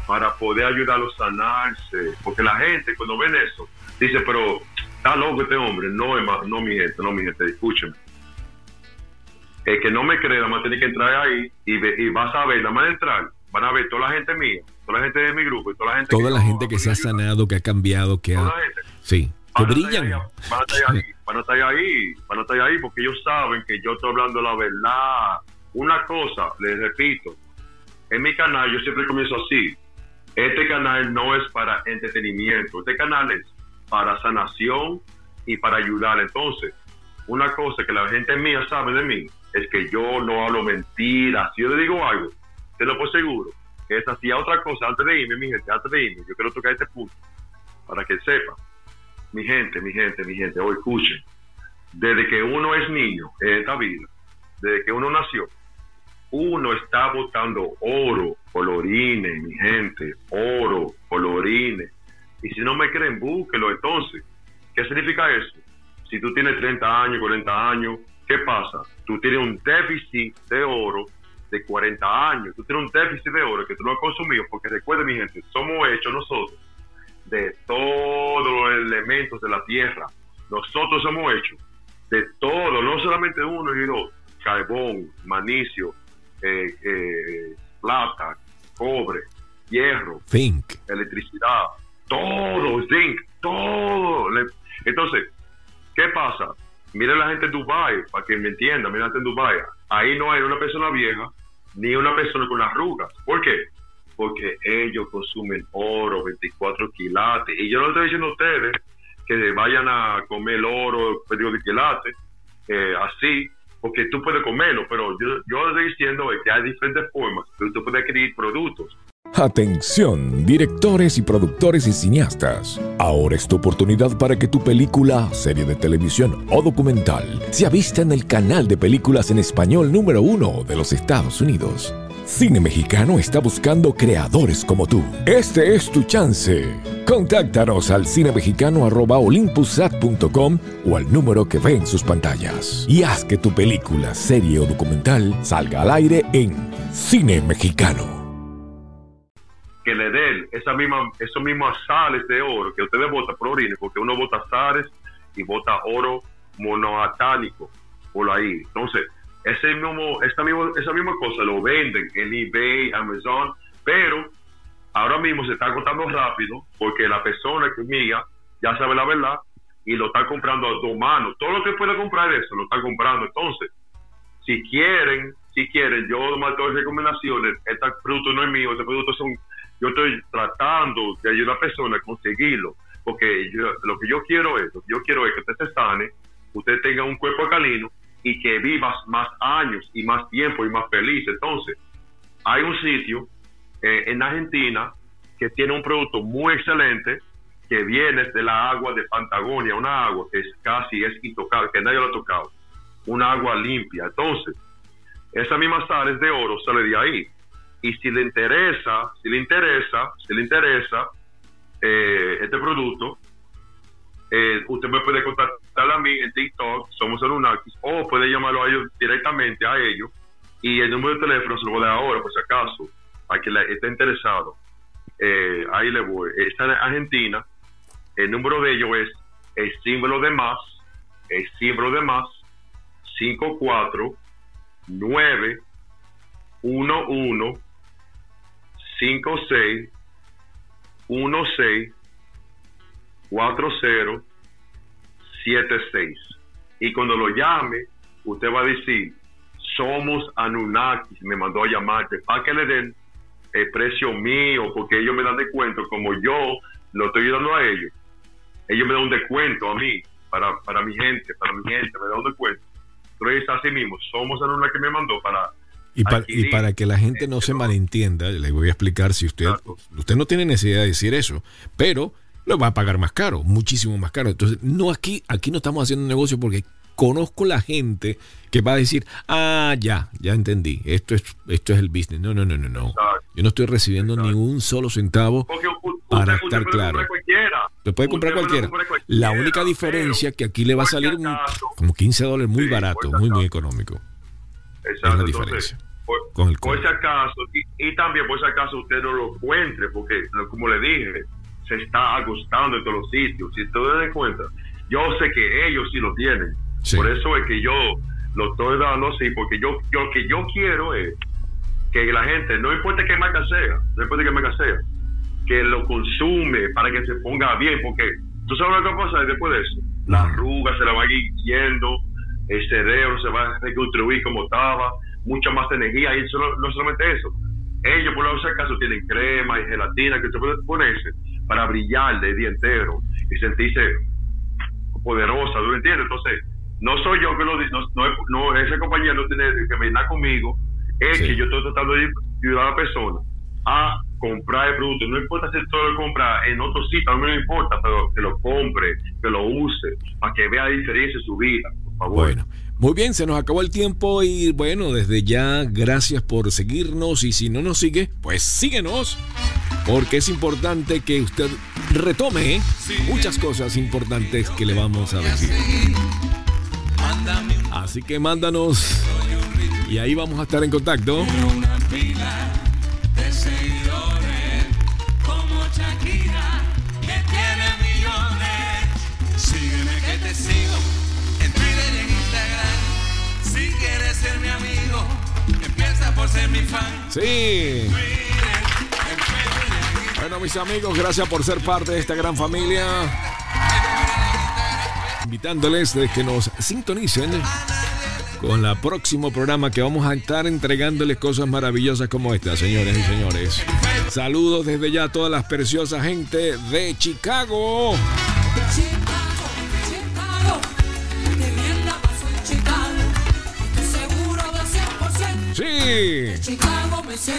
para poder ayudarlos a sanarse. Porque la gente, cuando ven eso, dice, pero está loco este hombre. No, no mi gente, no mi gente, escúcheme. El que no me cree, nada más tiene que entrar ahí y, y vas a ver, nada más entrar, van a ver toda la gente mía, toda la gente de mi grupo y toda la gente Toda la gente que se ha sanado, que ha cambiado, que ha... Sí, que brillan. van a estar ahí van a estar ahí, van a estar ahí porque ellos saben que yo estoy hablando la verdad. Una cosa, les repito, en mi canal yo siempre comienzo así. Este canal no es para entretenimiento, este canal es para sanación y para ayudar. Entonces, una cosa que la gente mía sabe de mí es que yo no hablo mentiras. Si yo le digo algo, te lo puedo seguro, que es así. Otra cosa, antes de irme, mi gente, antes de irme, yo quiero tocar este punto para que sepa mi gente, mi gente, mi gente, hoy escuchen, desde que uno es niño en esta vida, desde que uno nació, uno está botando oro, colorines, mi gente, oro, colorines. Y si no me creen, búsquelo entonces. ¿Qué significa eso? Si tú tienes 30 años, 40 años, ¿qué pasa? Tú tienes un déficit de oro de 40 años. Tú tienes un déficit de oro que tú no has consumido, porque recuerden, mi gente, somos hechos nosotros de todos los elementos de la tierra. Nosotros hemos hecho de todo, no solamente uno y dos, carbón, magnesio, eh, eh, plata, cobre, hierro, zinc, electricidad, todo, zinc, todo. Entonces, ¿qué pasa? Mira la gente en Dubai, para que me entienda, mira la gente en Dubai. Ahí no hay una persona vieja ni una persona con arrugas. ¿Por qué? porque ellos consumen oro, 24 quilates. Y yo no estoy diciendo a ustedes que vayan a comer oro, 24 quilates, eh, así, porque tú puedes comerlo, pero yo, yo estoy diciendo que hay diferentes formas que tú puedes adquirir productos. Atención, directores y productores y cineastas. Ahora es tu oportunidad para que tu película, serie de televisión o documental sea vista en el canal de películas en español número uno de los Estados Unidos. Cine Mexicano está buscando creadores como tú. Este es tu chance. Contáctanos al cinemexicano.olympusat.com o al número que ve en sus pantallas. Y haz que tu película, serie o documental salga al aire en Cine Mexicano. Que le den esa misma, esos mismos sales de oro que ustedes votan por orines, porque uno vota sales y vota oro monoatánico por ahí. Entonces, ese mismo, esta mismo, esa misma cosa lo venden en eBay, Amazon, pero ahora mismo se está agotando rápido porque la persona que mía ya sabe la verdad y lo está comprando a dos manos. Todo lo que puede comprar eso lo está comprando. Entonces, si quieren, si quieren, yo doy recomendaciones. Este producto no es mío, este producto son. Yo estoy tratando de ayudar a la persona a conseguirlo. Porque lo que yo quiero es, lo que yo quiero es que usted se sane, usted tenga un cuerpo alcalino y que vivas más años y más tiempo y más feliz. Entonces, hay un sitio eh, en Argentina que tiene un producto muy excelente que viene de la agua de Patagonia, una agua que es casi es intocable, que nadie lo ha tocado, una agua limpia. Entonces, esa misma sal es de oro, sale de ahí. Y si le interesa, si le interesa, si le interesa eh, este producto, eh, usted me puede contactar a mí en TikTok, somos Anunnakis, o puede llamarlo a ellos directamente a ellos. Y el número de teléfono se lo voy a dar ahora, por si acaso, a quien esté interesado. Eh, ahí le voy. Está en Argentina. El número de ellos es el símbolo de más, el símbolo de más, 54 9 11 56 16 4076. Y cuando lo llame, usted va a decir, somos Anunnaki, me mandó a llamarte para que le den el precio mío, porque ellos me dan descuento, como yo lo estoy ayudando a ellos. Ellos me dan un descuento a mí, para, para mi gente, para mi gente, me dan un descuento. Entonces, así mismo, somos Anunnaki me mandó para y para, y para, que la gente no se malentienda, le voy a explicar si usted, usted no tiene necesidad de decir eso, pero lo va a pagar más caro, muchísimo más caro. Entonces, no aquí, aquí no estamos haciendo negocio porque conozco la gente que va a decir, ah, ya, ya entendí, esto es, esto es el business. No, no, no, no, no. Yo no estoy recibiendo ni un solo centavo para estar claro. Te puede comprar cualquiera. La única diferencia que aquí le va a salir como 15 dólares muy barato, muy, muy económico. Exacto. Es la diferencia. con el por, acaso, y, y, también por si acaso usted no lo encuentre, porque como le dije, se está agostando en todos los sitios. Si te das cuenta, yo sé que ellos sí lo tienen. Por eso es que yo lo estoy dando así, porque yo, yo lo que yo quiero es que la gente, no importa qué marca sea, no importa qué marca sea, que lo consume para que se ponga bien, porque tú sabes lo que va a pasar después de eso. La arruga se la va a ir yendo, el cerebro se va a reconstruir como estaba, mucha más energía, y no solamente eso. Ellos, por lo caso, tienen crema y gelatina que usted puede ponerse para brillar de día entero y sentirse poderosa, ¿tú entiendes? Entonces, no soy yo que lo dice, no, no, esa compañía no tiene que venir conmigo, es que yo estoy tratando de ayudar a la persona a comprar el producto. No importa si todo lo compra en otro sitio, a mí no me importa, pero que lo compre, que lo use, para que vea la diferencia en su vida, favor. Bueno. Muy bien, se nos acabó el tiempo y bueno, desde ya gracias por seguirnos y si no nos sigue, pues síguenos, porque es importante que usted retome muchas cosas importantes que le vamos a decir. Así que mándanos y ahí vamos a estar en contacto. Sí. Bueno, mis amigos, gracias por ser parte de esta gran familia. Invitándoles de que nos sintonicen con el próximo programa que vamos a estar entregándoles cosas maravillosas como esta, señores y señores. Saludos desde ya a todas las preciosas gente de Chicago.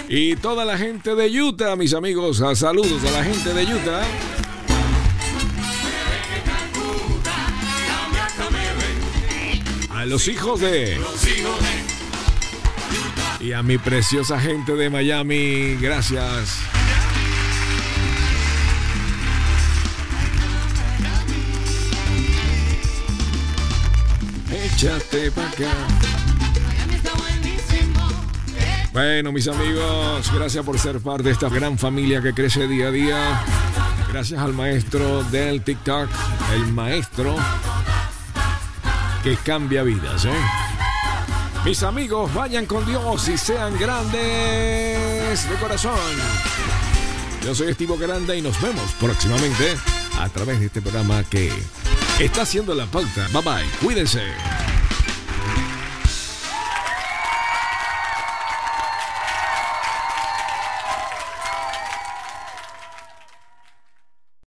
Y toda la gente de Utah, mis amigos, saludos a la gente de Utah. A los hijos de... Y a mi preciosa gente de Miami, gracias. Échate para acá. Bueno, mis amigos, gracias por ser parte de esta gran familia que crece día a día. Gracias al maestro del TikTok, el maestro que cambia vidas, ¿eh? Mis amigos, vayan con Dios y sean grandes de corazón. Yo soy Estivo Grande y nos vemos próximamente a través de este programa que está haciendo la pauta. Bye bye, cuídense.